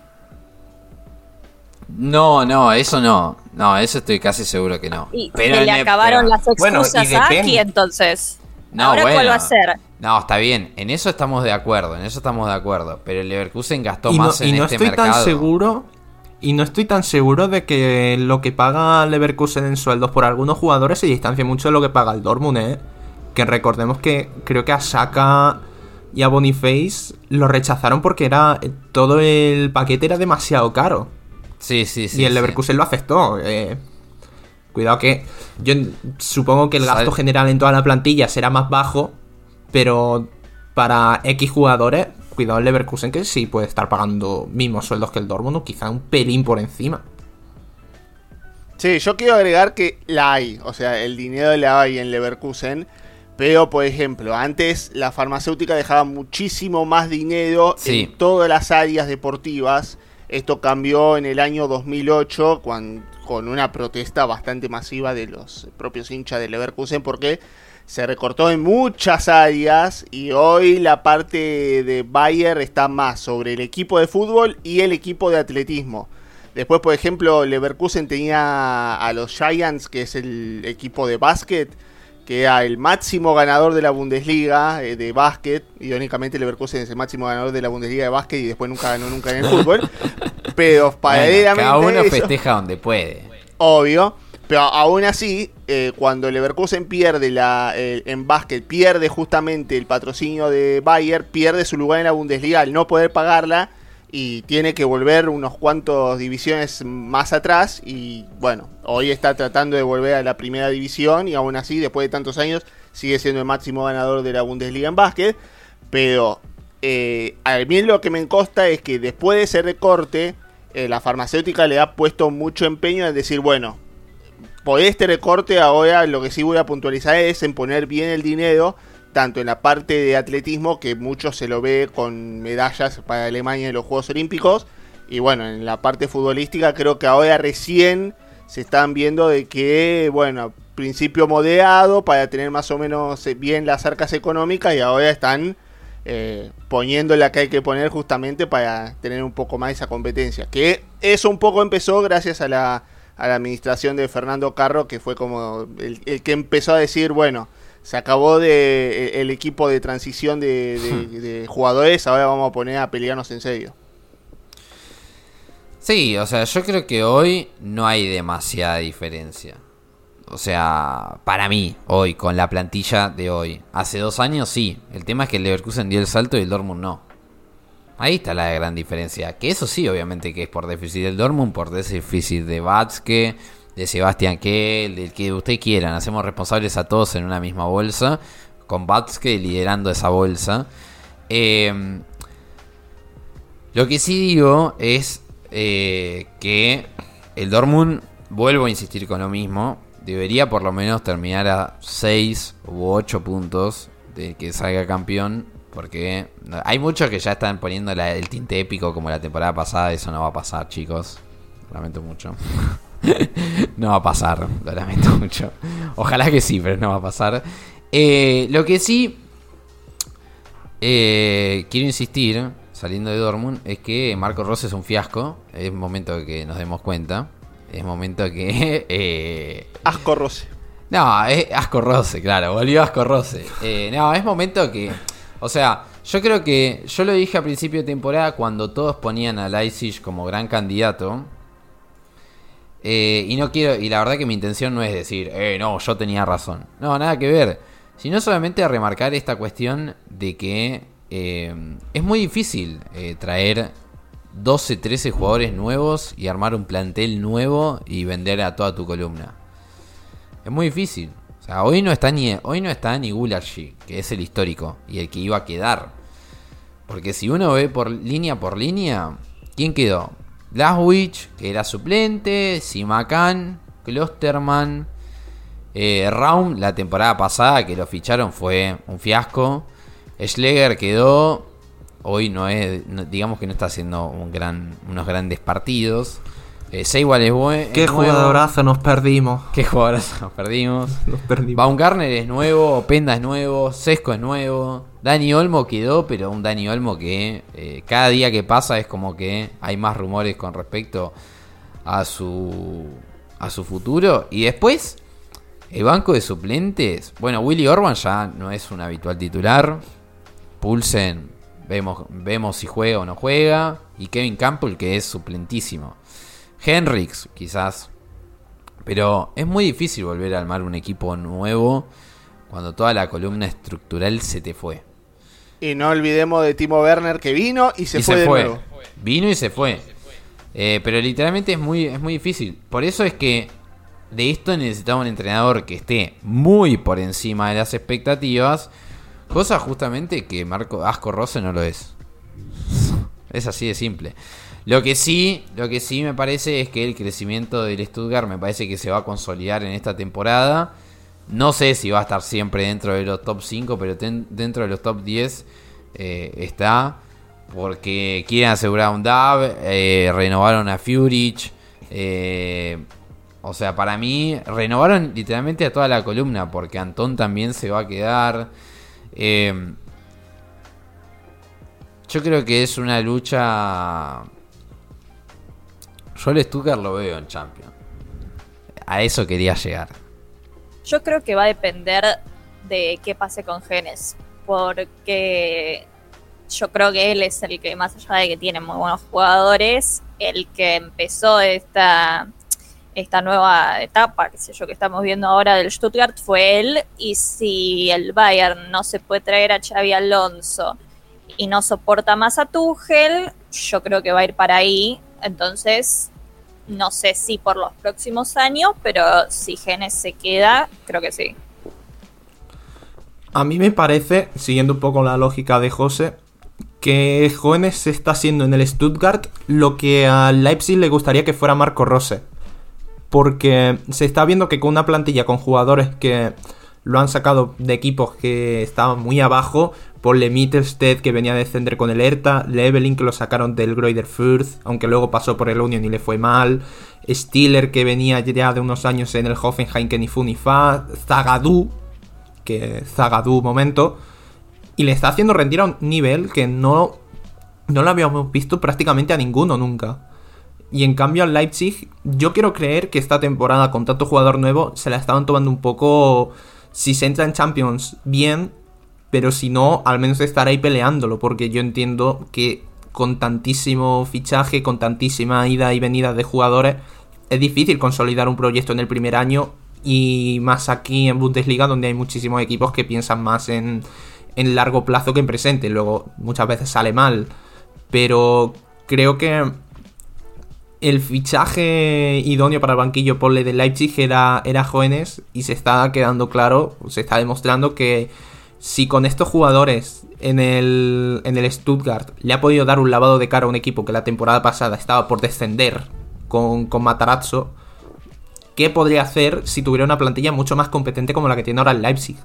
No, no, eso no. No, eso estoy casi seguro que no. Y pero le acabaron las excusas aquí entonces. No, ¿Ahora cuál va a ser? No, está bien. En eso estamos de acuerdo. En eso estamos de acuerdo. Pero el Leverkusen gastó más en y no este estoy tan seguro. Y no estoy tan seguro de que lo que paga Leverkusen en sueldos por algunos jugadores se distancia mucho de lo que paga el Dortmund, ¿eh? Que recordemos que creo que a Saka y a Boniface lo rechazaron porque era todo el paquete era demasiado caro. Sí, sí, sí. Y el Leverkusen lo aceptó. Eh. cuidado que yo supongo que el gasto general en toda la plantilla será más bajo, pero para X jugadores, cuidado el Leverkusen que sí puede estar pagando mismos sueldos que el Dortmund o quizá un pelín por encima. Sí, yo quiero agregar que la hay, o sea, el dinero la hay en Leverkusen pero, por ejemplo, antes la farmacéutica dejaba muchísimo más dinero en todas las áreas deportivas. Esto cambió en el año 2008 con una protesta bastante masiva de los propios hinchas de Leverkusen porque se recortó en muchas áreas y hoy la parte de Bayer está más sobre el equipo de fútbol y el equipo de atletismo. Después, por ejemplo, Leverkusen tenía a los Giants, que es el equipo de básquet, que era el máximo ganador de la Bundesliga eh, de básquet. Irónicamente, Leverkusen es el máximo ganador de la Bundesliga de básquet y después nunca ganó nunca en el fútbol. [laughs] Pero paralelamente. cada uno festeja donde puede. Obvio. Pero aún así, eh, cuando Leverkusen pierde la, en básquet, pierde justamente el patrocinio de Bayer, pierde su lugar en la Bundesliga al no poder pagarla y tiene que volver unos cuantos divisiones más atrás y bueno, hoy está tratando de volver a la primera división y aún así, después de tantos años, sigue siendo el máximo ganador de la Bundesliga en básquet, pero eh, a mí lo que me consta es que después de ese recorte, eh, la farmacéutica le ha puesto mucho empeño en decir, bueno, por este recorte ahora lo que sí voy a puntualizar es en poner bien el dinero tanto en la parte de atletismo, que mucho se lo ve con medallas para Alemania en los Juegos Olímpicos, y bueno, en la parte futbolística creo que ahora recién se están viendo de que, bueno, principio moderado para tener más o menos bien las arcas económicas y ahora están eh, poniendo la que hay que poner justamente para tener un poco más esa competencia. Que eso un poco empezó gracias a la, a la administración de Fernando Carro, que fue como el que empezó a decir, bueno, se acabó de e, el equipo de transición de, jugadores, ahora vamos a poner a pelearnos en serio. Sí, o sea, yo creo que hoy no hay demasiada diferencia. O sea, para mí, hoy, con la plantilla de hoy. Hace dos años sí. El tema es que el Leverkusen dio el salto y el Dortmund no. Ahí está la gran diferencia. Que eso sí, obviamente, que es por déficit del Dortmund, por déficit de Batske de Sebastián que del que usted quieran. Hacemos responsables a todos en una misma bolsa, con Batske liderando esa bolsa. Em, lo que sí digo es eh, que el Dortmund, vuelvo a insistir con lo mismo, debería por lo menos terminar a 6 u 8 puntos de que salga campeón. Porque hay muchos que ya están poniendo el tinte épico como la temporada pasada. Eso no va a pasar, chicos. Lamento mucho. [laughs] no va a pasar, lo lamento mucho. Ojalá que sí, pero no va a pasar. Eh, lo que sí eh, quiero insistir, saliendo de Dortmund, es que Marco Rossi es un fiasco. Es momento de que nos demos cuenta. Es momento que... [laughs] Eh, Asco Rossi. No, es Asco Rossi, claro, volvió Asco Rossi. no, es momento que... O sea, yo creo que... Yo lo dije a principio de temporada cuando todos ponían a Leipzig como gran candidato. Eh, y no quiero, y la verdad que mi intención no es decir, eh, no, yo tenía razón. No, nada que ver. Sino solamente a remarcar esta cuestión de que eh, es muy difícil eh, traer 12, 13 jugadores nuevos y armar un plantel nuevo y vender a toda tu columna. Es muy difícil. O sea, hoy no está ni, hoy no está ni que es el histórico y el que iba a quedar. Porque si uno ve por línea por línea, ¿quién quedó? Laswich, que era suplente, Simacan, Klosterman, eh, Raum, la temporada pasada que lo ficharon fue un fiasco. Schleger quedó, hoy no es, digamos que no está haciendo unos grandes partidos. Eh, Seiwal es bueno. Qué jugadorazo nos perdimos. Qué jugadorazo nos perdimos. [laughs] nos perdimos. Baumgartner es nuevo, Openda es nuevo, Sesco es nuevo. Dani Olmo quedó, pero un Dani Olmo que eh, cada día que pasa es como que hay más rumores con respecto a su a su futuro. Y después, el banco de suplentes. Bueno, Willy Orban ya no es un habitual titular. Pulsen, vemos, vemos si juega o no juega. Y Kevin Campbell, que es suplentísimo. Henrix, quizás. Pero es muy difícil volver a armar un equipo nuevo cuando toda la columna estructural se te fue. Y no olvidemos de Timo Werner que vino y se fue de nuevo. Vino y se fue. Eh, pero literalmente es muy, es muy difícil. Por eso es que de esto necesitamos un entrenador que esté muy por encima de las expectativas. Cosa justamente que Marco Asco Rose no lo es. Es así de simple. Lo que sí, lo que sí me parece es que el crecimiento del Stuttgart me parece que se va a consolidar en esta temporada. No sé si va a estar siempre dentro de los top 5, pero dentro de los top 10 eh, está. Porque quieren asegurar un DAB, eh, renovaron a Furich. Eh, o sea, para mí, renovaron literalmente a toda la columna, porque Antón también se va a quedar. yo creo que es una lucha yo el Stuttgart lo veo en Champions. A eso quería llegar. Yo creo que va a depender de qué pase con Genes. Porque yo creo que él es el que, más allá de que tiene muy buenos jugadores, el que empezó esta, esta nueva etapa, qué sé yo, que estamos viendo ahora del Stuttgart fue él. Y si el Bayern no se puede traer a Xavi Alonso y no soporta más a Tuchel, yo creo que va a ir para ahí. Entonces, no sé si por los próximos años, pero si Genes se queda, creo que sí. A mí me parece, siguiendo un poco la lógica de José, que Jóvenes está haciendo en el Stuttgart lo que a Leipzig le gustaría que fuera Marco Rose. Porque se está viendo que con una plantilla con jugadores que lo han sacado de equipos que estaban muy abajo, por Mittelstedt que venía a descender con el Hertha, Leveling que lo sacaron del Greuther Fürth, aunque luego pasó por el Union y le fue mal, Stiller que venía ya de unos años en el Hoffenheim que ni fu ni fa, Zagadou que Zagadou momento, y le está haciendo rendir a un nivel que no, no lo habíamos visto prácticamente a ninguno nunca. Y en cambio al Leipzig, yo quiero creer que esta temporada con tanto jugador nuevo se la estaban tomando un poco, si se entra en Champions, bien, pero si no, al menos estar ahí peleándolo, porque yo entiendo que con tantísimo fichaje, con tantísima ida y venida de jugadores, es difícil consolidar un proyecto en el primer año y más aquí en Bundesliga donde hay muchísimos equipos que piensan más en, en largo plazo que en presente. Luego muchas veces sale mal, pero creo que el fichaje idóneo para el banquillo Pole de Leipzig era, era jóvenes y se está quedando claro, se está demostrando que si con estos jugadores en el, en el Stuttgart le ha podido dar un lavado de cara a un equipo que la temporada pasada estaba por descender con, con Matarazzo, qué podría hacer si tuviera una plantilla mucho más competente como la que tiene ahora el Leipzig.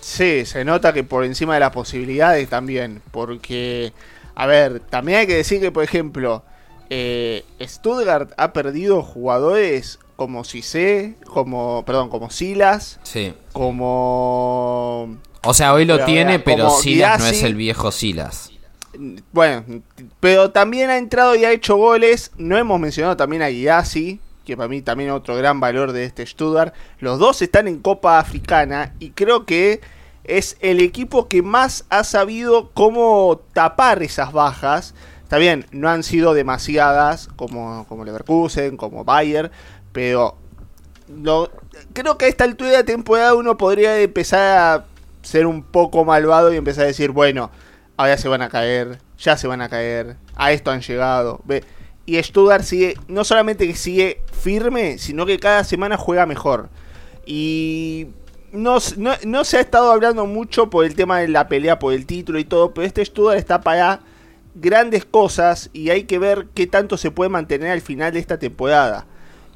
Sí, se nota que por encima de las posibilidades también, porque, a ver, también hay que decir que, por ejemplo, eh, Stuttgart ha perdido jugadores como Cissé, como, perdón, como Silas, sí. como... O sea, hoy lo tiene, pero Silas no es el viejo Silas. Bueno, pero también ha entrado y ha hecho goles. No hemos mencionado también a Guiasi, que para mí también otro gran valor de este Stuttgart. Los dos están en Copa Africana y creo que es el equipo que más ha sabido cómo tapar esas bajas. Está bien, no han sido demasiadas como, como Leverkusen, como Bayer, pero creo que a esta altura de temporada uno podría empezar a ser un poco malvado y empezar a decir, bueno, ahora se van a caer, ya se van a caer, a esto han llegado. Y Stuttgart sigue, no solamente que sigue firme, sino que cada semana juega mejor. Y no, no, se ha estado hablando mucho por el tema de la pelea por el título y todo, pero este Stuttgart está para grandes cosas y hay que ver qué tanto se puede mantener al final de esta temporada.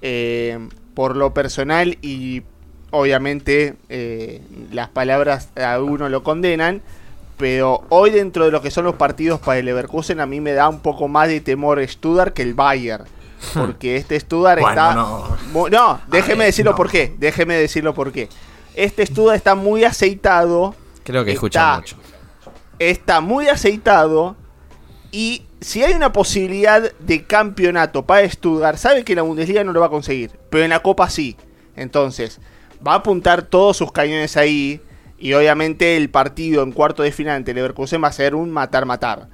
Eh, por lo personal y obviamente eh, las palabras a uno lo condenan pero hoy dentro de lo que son los partidos para el Leverkusen a mí me da un poco más de temor Stuttgart que el Bayern. [laughs] Porque este Stuttgart está... No, déjeme decirlo por qué. Déjeme decirlo por qué. Este Stuttgart está muy aceitado. Creo que escucha mucho. Está muy aceitado. Y si hay una posibilidad de campeonato para Stuttgart, sabe que la Bundesliga no lo va a conseguir. Pero en la Copa sí. Entonces, va a apuntar todos sus cañones ahí y obviamente el partido en cuarto de final ante Leverkusen va a ser un matar-matar.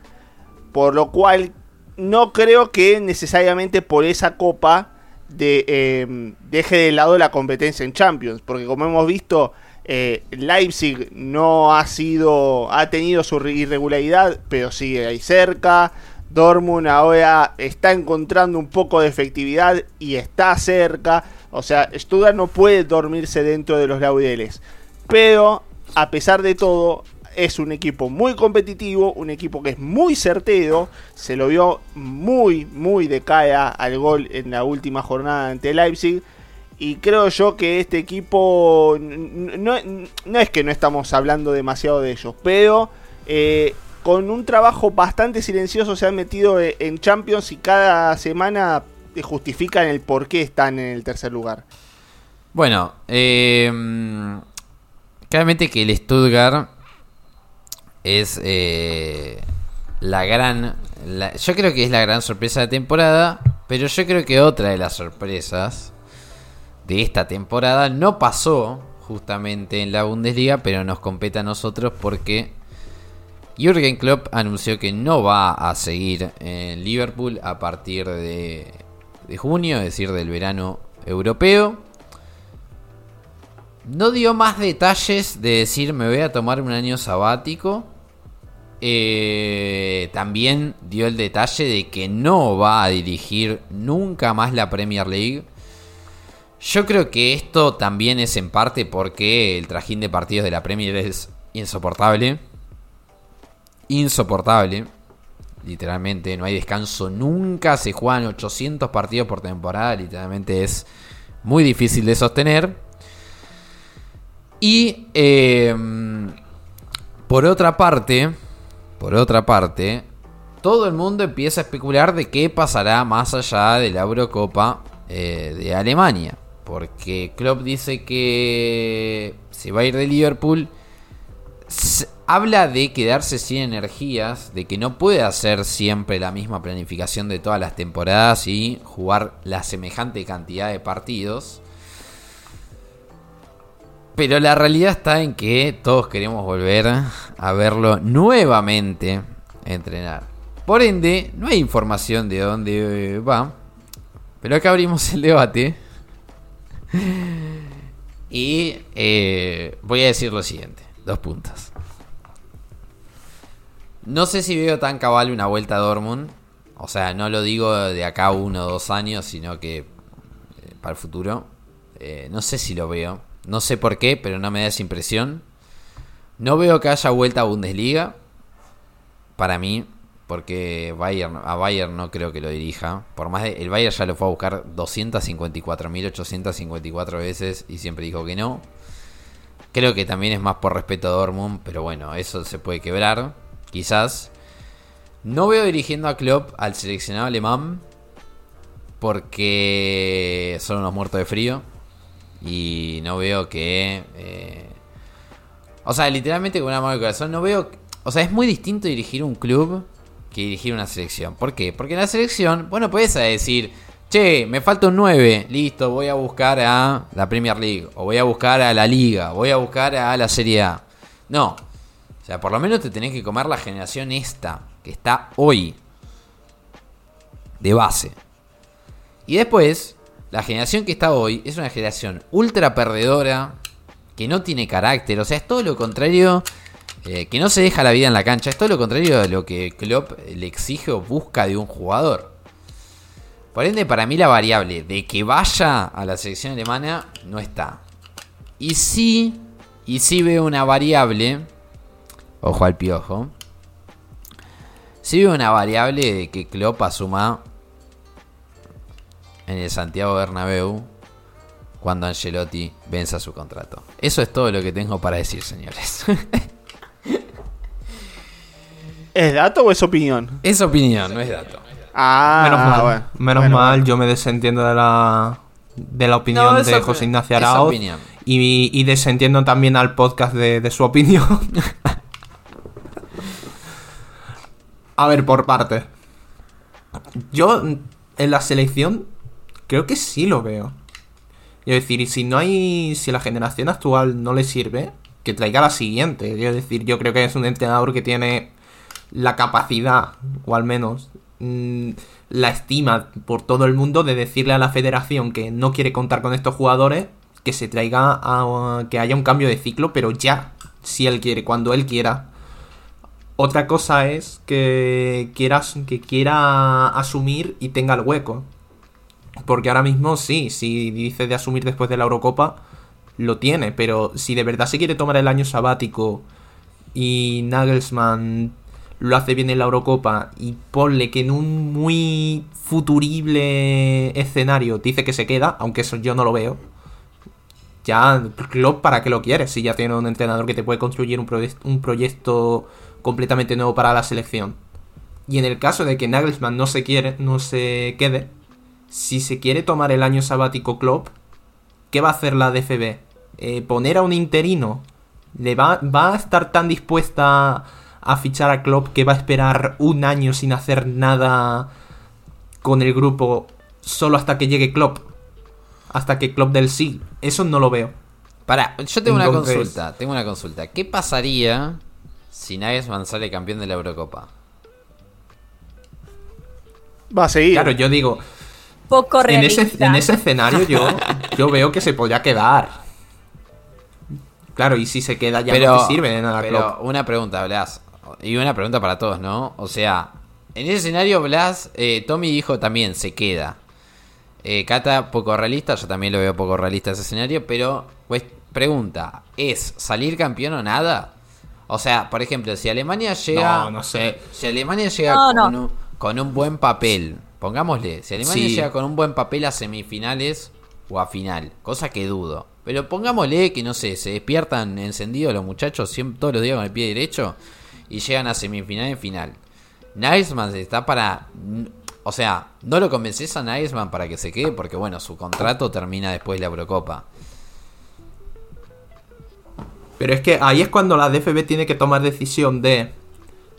Por lo cual no creo que necesariamente por esa copa de, em, deje de lado la competencia en Champions. Porque como hemos visto, eh, Leipzig no ha sido. ha tenido su irregularidad, pero sigue ahí cerca. Dortmund ahora está encontrando un poco de efectividad y está cerca. O sea, Stuttgart no puede dormirse dentro de los laudeles. Pero a pesar de todo, es un equipo muy competitivo, un equipo que es muy certero, se lo vio muy, muy de cara al gol en la última jornada ante Leipzig. Y creo yo que este equipo, no, es que no estamos hablando demasiado de ellos, pero eh, con un trabajo bastante silencioso se han metido e, en Champions y cada semana justifican el por qué están en el tercer lugar. Bueno, eh, Claramente que el Stuttgart es eh, la gran... yo creo que es la gran sorpresa de temporada, pero yo creo que otra de las sorpresas de esta temporada no pasó justamente en la Bundesliga, pero nos compete a nosotros porque Jürgen Klopp anunció que no va a seguir en Liverpool a partir de junio, es decir, del verano europeo. No dio más detalles de decir me voy a tomar un año sabático. Eh, también dio el detalle de que no va a dirigir nunca más la Premier League. Yo creo que esto también es en parte porque el trajín de partidos de la Premier es insoportable. Insoportable. Literalmente, no hay descanso nunca. Se juegan 800 partidos por temporada. Literalmente es muy difícil de sostener. Y eh, por otra parte, por otra parte, todo el mundo empieza a especular de qué pasará más allá de la Eurocopa eh, de Alemania. Porque Klopp dice que se va a ir de Liverpool. Habla de quedarse sin energías, de que no puede hacer siempre la misma planificación de todas las temporadas y jugar la semejante cantidad de partidos. Pero la realidad está en que todos queremos volver a verlo nuevamente entrenar. Por ende, no hay información de dónde va. Pero acá abrimos el debate. Y eh, voy a decir lo siguiente. Dos puntos. No sé si veo tan cabal una vuelta a Dortmund. O sea, no lo digo de acá uno o dos años, sino que eh, para el futuro. Eh, no sé si lo veo. No sé por qué, pero no me da esa impresión. No veo que haya vuelta a Bundesliga. Para mí, porque Bayern, a Bayern no creo que lo dirija. Por más de, el Bayern ya lo fue a buscar 254.854 veces y siempre dijo que no. Creo que también es más por respeto a Dortmund, pero bueno, eso se puede quebrar, quizás. No veo dirigiendo a Klopp al seleccionado alemán porque son unos muertos de frío. Y no veo que. Eh, o sea, literalmente con una mano de corazón, no veo. O sea, es muy distinto dirigir un club que dirigir una selección. ¿Por qué? Porque en la selección, bueno, puedes decir, che, me falta un 9, listo, voy a buscar a la Premier League, o voy a buscar a la Liga, voy a buscar a la Serie A. No. Sea, por lo menos te tenés que comer la generación esta, que está hoy, de base. Y después, la generación que está hoy es una generación ultra perdedora, que no tiene carácter, o sea, es todo lo contrario, eh, que no se deja la vida en la cancha, es todo lo contrario de lo que Klopp le exige o busca de un jugador. Por ende, para mí la variable de que vaya a la selección alemana no está. Y sí, y sí veo una variable, ojo al piojo, sí veo una variable de que Klopp asuma en el Santiago Bernabéu cuando Angelotti venza su contrato. Eso es todo lo que tengo para decir, señores. [laughs] ¿Es dato o es opinión? Es opinión, no es dato. Ah, menos mal, bueno. menos Bueno, mal bueno. yo me desentiendo de la de la opinión No, de José Ignacio opinión. y, y desentiendo también al podcast de, de su opinión. [laughs] A ver, por parte. Yo en la selección creo que sí lo veo. Es decir, si no hay. Si la generación actual no le sirve, que traiga la siguiente. Es decir, yo creo que es un entrenador que tiene la capacidad, o al menos mm, la estima por todo el mundo, de decirle a la federación que no quiere contar con estos jugadores, que se traiga que haya un cambio de ciclo, pero ya, si él quiere, cuando él quiera. Otra cosa es que quieras que quiera asumir y tenga el hueco. Porque ahora mismo sí, si dice de asumir después de la Eurocopa, lo tiene. Pero si de verdad se quiere tomar el año sabático y Nagelsmann lo hace bien en la Eurocopa y ponle que en un muy futurible escenario dice que se queda, aunque eso yo no lo veo. Ya, Klopp, ¿para qué lo quieres? Si ya tiene un entrenador que te puede construir un, proye- un proyecto completamente nuevo para la selección. Y en el caso de que Nagelsmann no se quiere, no se quede, si se quiere tomar el año sabático Klopp, ¿qué va a hacer la DFB? Eh, ¿Poner a un interino? ¿Le va, ¿Va a estar tan dispuesta a fichar a Klopp que va a esperar un año sin hacer nada con el grupo solo hasta que llegue Klopp? Hasta que Klopp del sí. Eso no lo veo. Pará, yo tengo una consulta, tengo una consulta. ¿Qué pasaría si Nagelsmann sale campeón de la Eurocopa? Va a seguir. Claro, yo digo, poco realista. En ese, en ese escenario yo, [laughs] yo veo que se podría quedar. Claro, y si se queda ya no te sirve de nada. Pero una pregunta, Blas. Y una pregunta para todos, ¿no? O sea, en ese escenario, Blas, eh, Tommy dijo también, se queda. Eh, Cata, poco realista, yo también lo veo poco realista ese escenario, pero pues, pregunta, ¿es salir campeón o nada? O sea, por ejemplo, si Alemania llega... No, no sé. Si Alemania llega con, Un, buen papel, pongámosle, si Alemania llega con un buen papel a semifinales o a final, cosa que dudo. Pero pongámosle que, no sé, se despiertan encendidos los muchachos siempre, todos los días con el pie derecho y llegan a semifinal y final. Nagelsmann está para... O sea, no lo convences a Nagelsmann para que se quede porque, bueno, su contrato termina después de la Eurocopa. Pero es que ahí es cuando la DFB tiene que tomar decisión de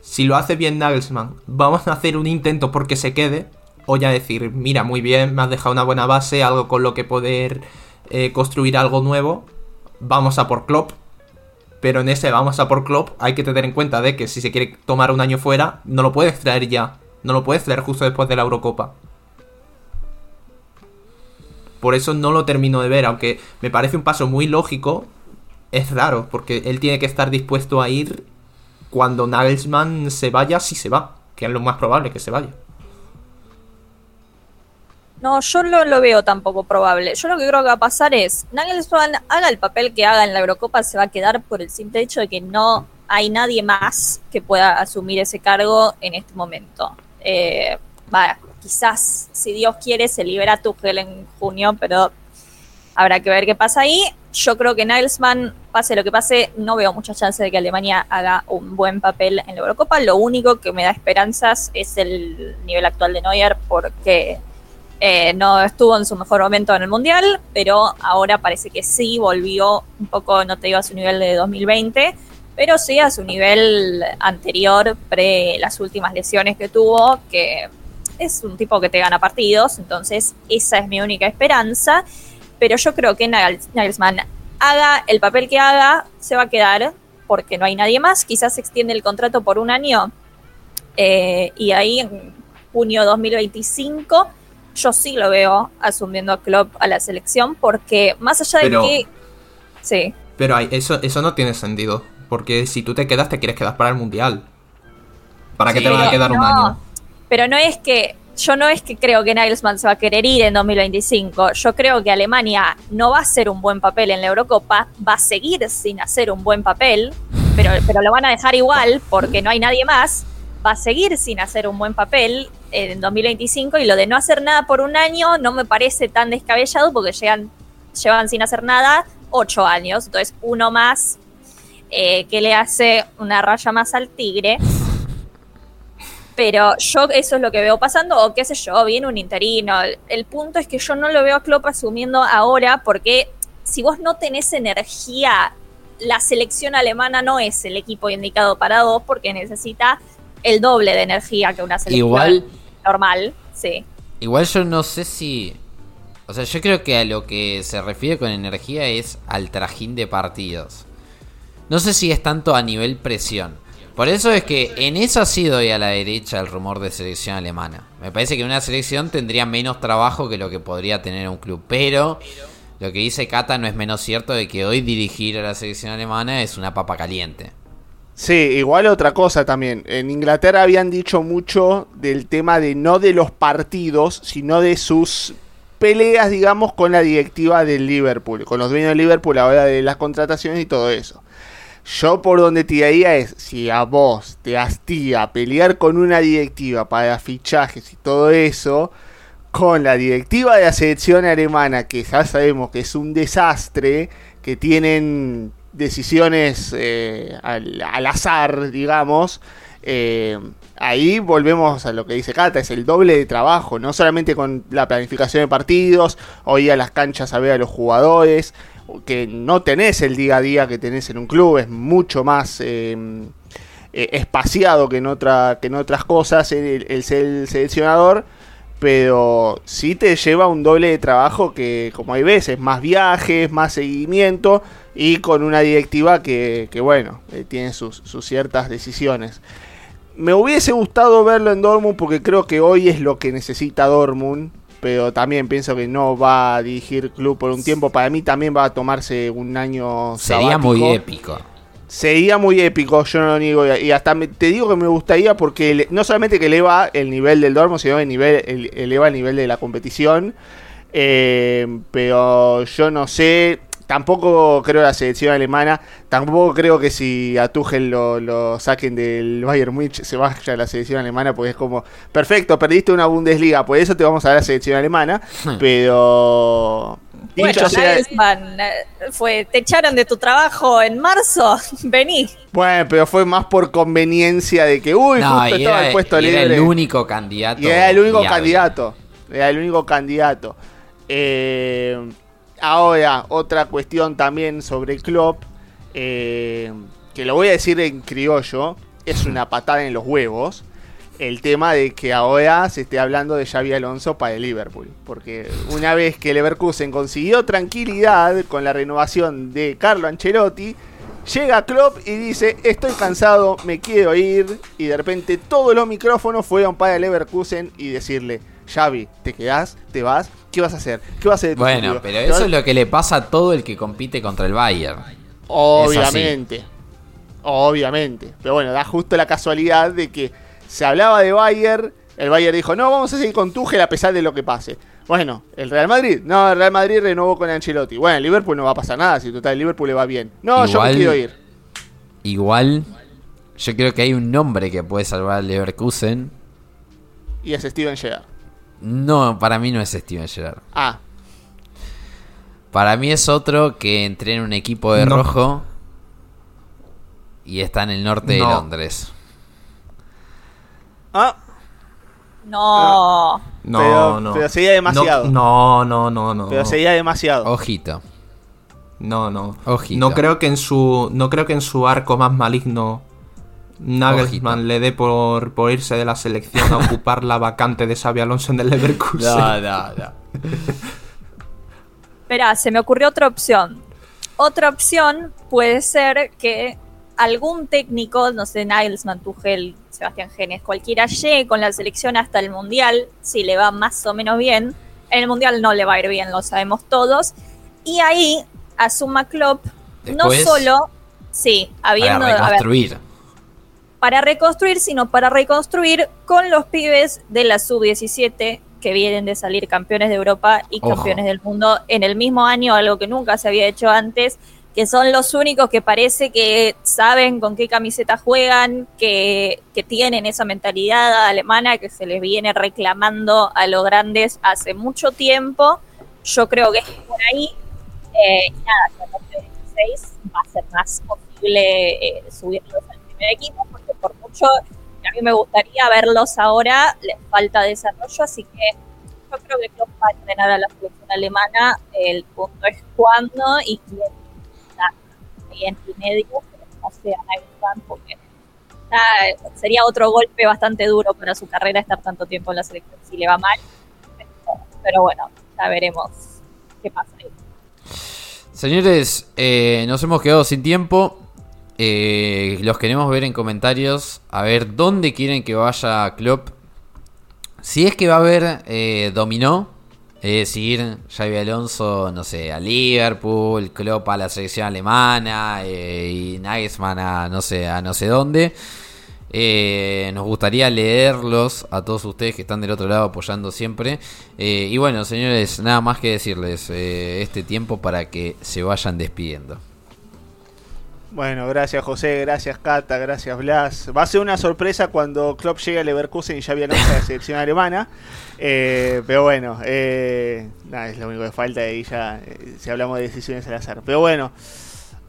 si lo hace bien Nagelsmann, vamos a hacer un intento porque se quede, o ya decir, mira, muy bien, me has dejado una buena base, algo con lo que poder eh, construir algo nuevo, vamos a por Klopp, pero en ese vamos a por Klopp hay que tener en cuenta de que si se quiere tomar un año fuera, no lo puedes traer ya. No lo puedes traer justo después de la Eurocopa. Por eso no lo termino de ver, aunque me parece un paso muy lógico, es raro, porque él tiene que estar dispuesto a ir cuando Nagelsmann se vaya, si se va, que es lo más probable que se vaya. No, yo no lo veo tampoco probable. Yo lo que creo que va a pasar es, Nagelsmann haga el papel que haga en la Eurocopa, se va a quedar por el simple hecho de que no hay nadie más que pueda asumir ese cargo en este momento. Eh, quizás, si Dios quiere, se libera Tuchel en junio, pero habrá que ver qué pasa ahí. Yo creo que Nagelsmann, pase lo que pase, no veo mucha chance de que Alemania haga un buen papel en la Eurocopa. Lo único que me da esperanzas es el nivel actual de Neuer, porque eh, no estuvo en su mejor momento en el Mundial, pero ahora parece que sí, volvió un poco, no te digo a su nivel de 2020, pero sí a su nivel anterior, pre las últimas lesiones que tuvo, que es un tipo que te gana partidos, entonces esa es mi única esperanza, pero yo creo que Nagelsmann haga el papel que haga, se va a quedar, porque no hay nadie más, quizás se extiende el contrato por un año, eh, y ahí en junio 2025 yo sí lo veo asumiendo a Klopp a la selección porque más allá de que... Sí. Pero eso, eso no tiene sentido. Porque si tú te quedas, te quieres quedar para el Mundial. ¿Para qué te van a quedar un año? Pero no es que... Yo no es que creo que Nagelsmann se va a querer ir en 2025. Yo creo que Alemania no va a hacer un buen papel en la Eurocopa, va a seguir sin hacer un buen papel, pero, pero lo van a dejar igual porque no hay nadie más va a seguir sin hacer un buen papel en 2025 y lo de no hacer nada por un año no me parece tan descabellado porque llegan, llevan sin hacer nada ocho años, entonces uno más eh, que le hace una raya más al tigre. Pero yo eso es lo que veo pasando, o qué sé yo, viene un interino. El punto es que yo no lo veo a Klopp asumiendo ahora porque si vos no tenés energía, la selección alemana no es el equipo indicado para dos porque necesita el doble de energía que una selección igual, normal, sí. Igual yo no sé si... O sea, yo creo que a lo que se refiere con energía es al trajín de partidos. No sé si es tanto a nivel presión. Por eso es que en eso ha sido a la derecha el rumor de selección alemana. Me parece que una selección tendría menos trabajo que lo que podría tener un club. Pero lo que dice Kata no es menos cierto de que hoy dirigir a la selección alemana es una papa caliente. Sí, igual otra cosa también. En Inglaterra habían dicho mucho del tema de no de los partidos, sino de sus peleas, digamos, con la directiva del Liverpool, con los dueños del Liverpool ahora de las contrataciones y todo eso. Yo por donde tiraría es, si a vos te hastía pelear con una directiva para fichajes y todo eso, con la directiva de la selección alemana, que ya sabemos que es un desastre, que tienen decisiones eh, al, azar, digamos, eh, ahí volvemos a lo que dice Cata, es el doble de trabajo, no solamente con la planificación de partidos, o ir a las canchas a ver a los jugadores, que no tenés el día a día que tenés en un club, es mucho más eh, espaciado que en, que en otras cosas el, seleccionador pero sí te lleva un doble de trabajo que, como hay veces, más viajes, más seguimiento y con una directiva que, bueno, eh, tiene sus, ciertas decisiones. Me hubiese gustado verlo en Dortmund porque creo que hoy es lo que necesita Dortmund. Pero también pienso que no va a dirigir club por un tiempo. Para mí también va a tomarse un año Sería muy épico. Sería muy épico, yo no lo niego. Y hasta te digo que me gustaría porque no solamente que eleva el nivel del Dormo, sino el nivel, eleva el nivel de la competición. Eh, pero yo no sé, tampoco creo la selección alemana, tampoco creo que si a Tuchel lo, saquen del Bayern Munich se vaya a la selección alemana, porque es como, perfecto, perdiste una Bundesliga, por eso te vamos a dar la selección alemana, hmm. pero... Bueno, sea, eh, fue, te echaron de tu trabajo en marzo, [laughs] vení. Bueno, pero fue más por conveniencia de que, uy, justo estaba el puesto libre. Era el único candidato. Y era el único candidato. Era el único candidato. Eh, ahora, otra cuestión también sobre Klopp, eh, que lo voy a decir en criollo, es una [clears throat] patada en los huevos. El tema de que ahora se esté hablando de Xavi Alonso para el Liverpool. Porque una vez que Leverkusen consiguió tranquilidad con la renovación de Carlo Ancelotti, llega Klopp y dice, estoy cansado, me quiero ir. Y de repente todos los micrófonos fueron para Leverkusen y decirle, Xavi, ¿te quedás? ¿Te vas? ¿Qué vas a hacer? ¿Qué vas a hacer? bueno, pero eso es lo que le pasa a todo el que compite contra el Bayern. Obviamente. Obviamente. Pero bueno, da justo la casualidad de que se hablaba de Bayern, el Bayern dijo, no, vamos a seguir con Tuchel a pesar de lo que pase. Bueno, el Real Madrid, no, el Real Madrid renovó con Ancelotti. Bueno, el Liverpool no va a pasar nada, si total el Liverpool le va bien. No, yo me quiero ir. Igual, yo creo que hay un nombre que puede salvar al Leverkusen. Y es Steven Gerrard. No, para mí no es Steven Gerrard. Ah. Para mí es otro que entré en un equipo de rojo y está en el norte de Londres. Ah. No. No, pero, no. Pero sería demasiado. No, no, no, no. Pero sería demasiado. Ojito. No, no. Ojito. No creo que en su no creo que en su arco más maligno Nagelsmann le dé por, irse de la selección a ocupar la vacante de Xavi Alonso en el Leverkusen. No, no, no. Espera, se me ocurrió otra opción. Otra opción puede ser que algún técnico, no sé, Nagelsmann, Tuchel, Sebastián Genes, cualquiera llegue con la selección hasta el Mundial, si le va más o menos bien. En el Mundial no le va a ir bien, lo sabemos todos. Y ahí asuma Klopp, no solo, sí, habiendo... reconstruir para reconstruir, sino para reconstruir con los pibes de la sub-17 que vienen de salir campeones de Europa y campeones del mundo en el mismo año, algo que nunca se había hecho antes, que son los únicos que parece que saben con qué camiseta juegan, que, tienen esa mentalidad alemana que se les viene reclamando a los grandes hace mucho tiempo. Yo creo que es por ahí. Eh, y nada, con los 16 va a ser más posible eh, subirlos al primer equipo, por mucho a mí me gustaría verlos ahora, les falta desarrollo, así que yo creo que Klopp va a entrenar a la selección alemana, el punto es cuándo y quién está bien y medio, no sea porque sería otro golpe bastante duro para su carrera estar tanto tiempo en la selección si le va mal, pero bueno, ya veremos qué pasa ahí. Señores, eh, nos hemos quedado sin tiempo. Eh, los queremos ver en comentarios. A ver dónde quieren que vaya Klopp. Si es que va a haber eh, dominó. Es decir, Javi Alonso, no sé, a Liverpool, Klopp a la selección alemana eh, y Nagelsmann a no sé, a no sé dónde. nos gustaría leerlos a todos ustedes que están del otro lado apoyando siempre. y bueno, señores, nada más que decirles este tiempo para que se vayan despidiendo. Bueno, gracias José, gracias Cata, gracias Blas. Va a ser una sorpresa cuando Klopp llegue a Leverkusen y ya viene la [laughs] selección alemana. Eh, pero bueno, eh, nada, es lo único que falta y ya eh, si hablamos de decisiones al azar. Pero bueno,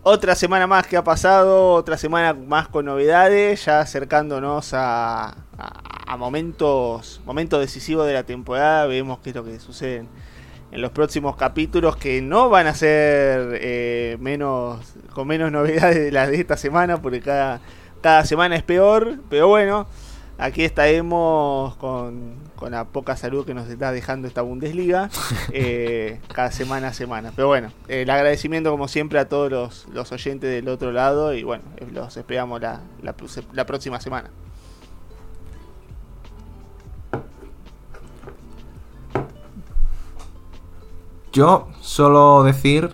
otra semana más que ha pasado, otra semana más con novedades, ya acercándonos a, a, momentos, momentos decisivos de la temporada. Vemos qué es lo que sucede en los próximos capítulos que no van a ser eh, menos con menos novedades de las de esta semana porque cada, cada semana es peor pero bueno aquí estaremos con, con la poca salud que nos está dejando esta Bundesliga [laughs] eh, cada semana a semana. Pero bueno el agradecimiento como siempre a todos los, los oyentes del otro lado y bueno los esperamos la, la, la próxima semana Yo solo decir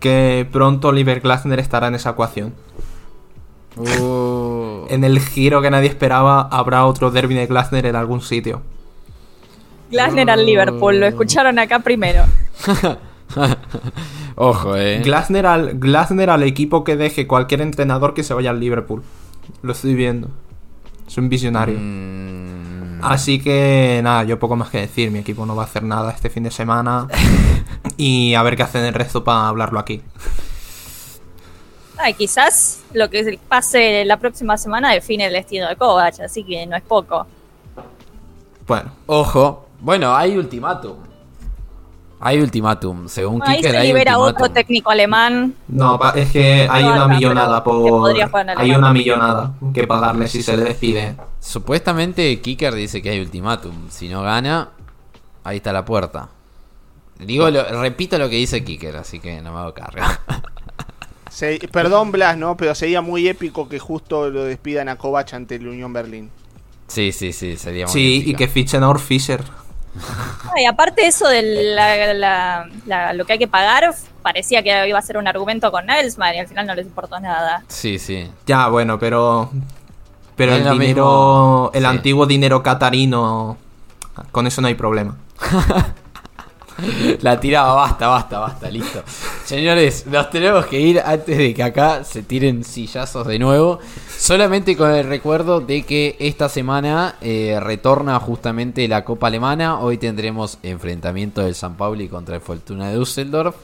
que pronto Oliver Glasner estará en esa ecuación. Uh. En el giro que nadie esperaba, habrá otro derby de Glasner en algún sitio. Glasner al Liverpool, lo escucharon acá primero. [laughs] Ojo, eh. Glasner al, Glasner al equipo que deje cualquier entrenador que se vaya al Liverpool. Lo estoy viendo. Es un visionario. Mm, Así que nada, yo poco más que decir. Mi equipo no va a hacer nada este fin de semana. [laughs] y a ver qué hacen el resto para hablarlo aquí. Ay, quizás lo que pase la próxima semana define el destino de Kovac, así que no es poco. Bueno, Ojo. Bueno, hay ultimátum. Hay ultimátum. Según Ahí Kicker se hay libera ultimátum. otro técnico alemán. no, es que hay No, una millonada por. Hay una millonada que pagarle si se le despide. Supuestamente Kicker dice que hay ultimátum. Si no gana, ahí está la puerta. Digo, lo- repito lo que dice Kicker, así que no me hago cargo. [laughs] Se- perdón, Blas, ¿no? Pero sería muy épico que justo lo despidan a Kovac ante el Unión Berlín. sí, sí, sí, sería muy Sí, y que fichen a Fischer. [laughs] Ay, aparte eso de la- la- la- lo que hay que pagar, parecía que iba a ser un argumento con Nelsman y al final no les importó nada. Sí, sí. Ya, bueno, pero. Pero el dinero. mismo, El sí. antiguo dinero catarino. Con eso no hay problema. [laughs] [laughs] La tiraba, basta, basta, basta, listo. Señores, nos tenemos que ir antes de que acá se tiren sillazos de nuevo. Solamente con el recuerdo de que esta semana eh, retorna justamente la Copa Alemana. Hoy tendremos enfrentamiento del San Pauli contra el Fortuna de Düsseldorf.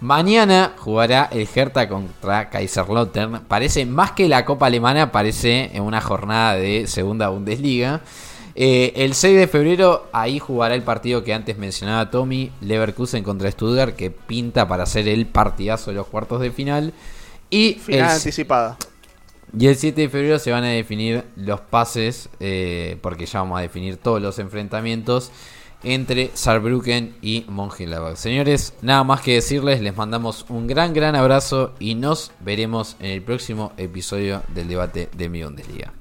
Mañana jugará el Hertha contra Kaiserslautern. Parece más que la Copa Alemana, parece en una jornada de Segunda Bundesliga. Eh, el 6 de febrero ahí jugará el partido que antes mencionaba Tommy, Leverkusen contra Stuttgart, que pinta para ser el partidazo de los cuartos de final. Y Final el, anticipada. y el 7 de febrero se van a definir los pases, eh, porque ya vamos a definir todos los enfrentamientos entre Saarbrücken y Mönchengladbach. Señores, nada más que decirles, les mandamos un gran, gran abrazo y nos veremos en el próximo episodio del debate de mi Bundesliga.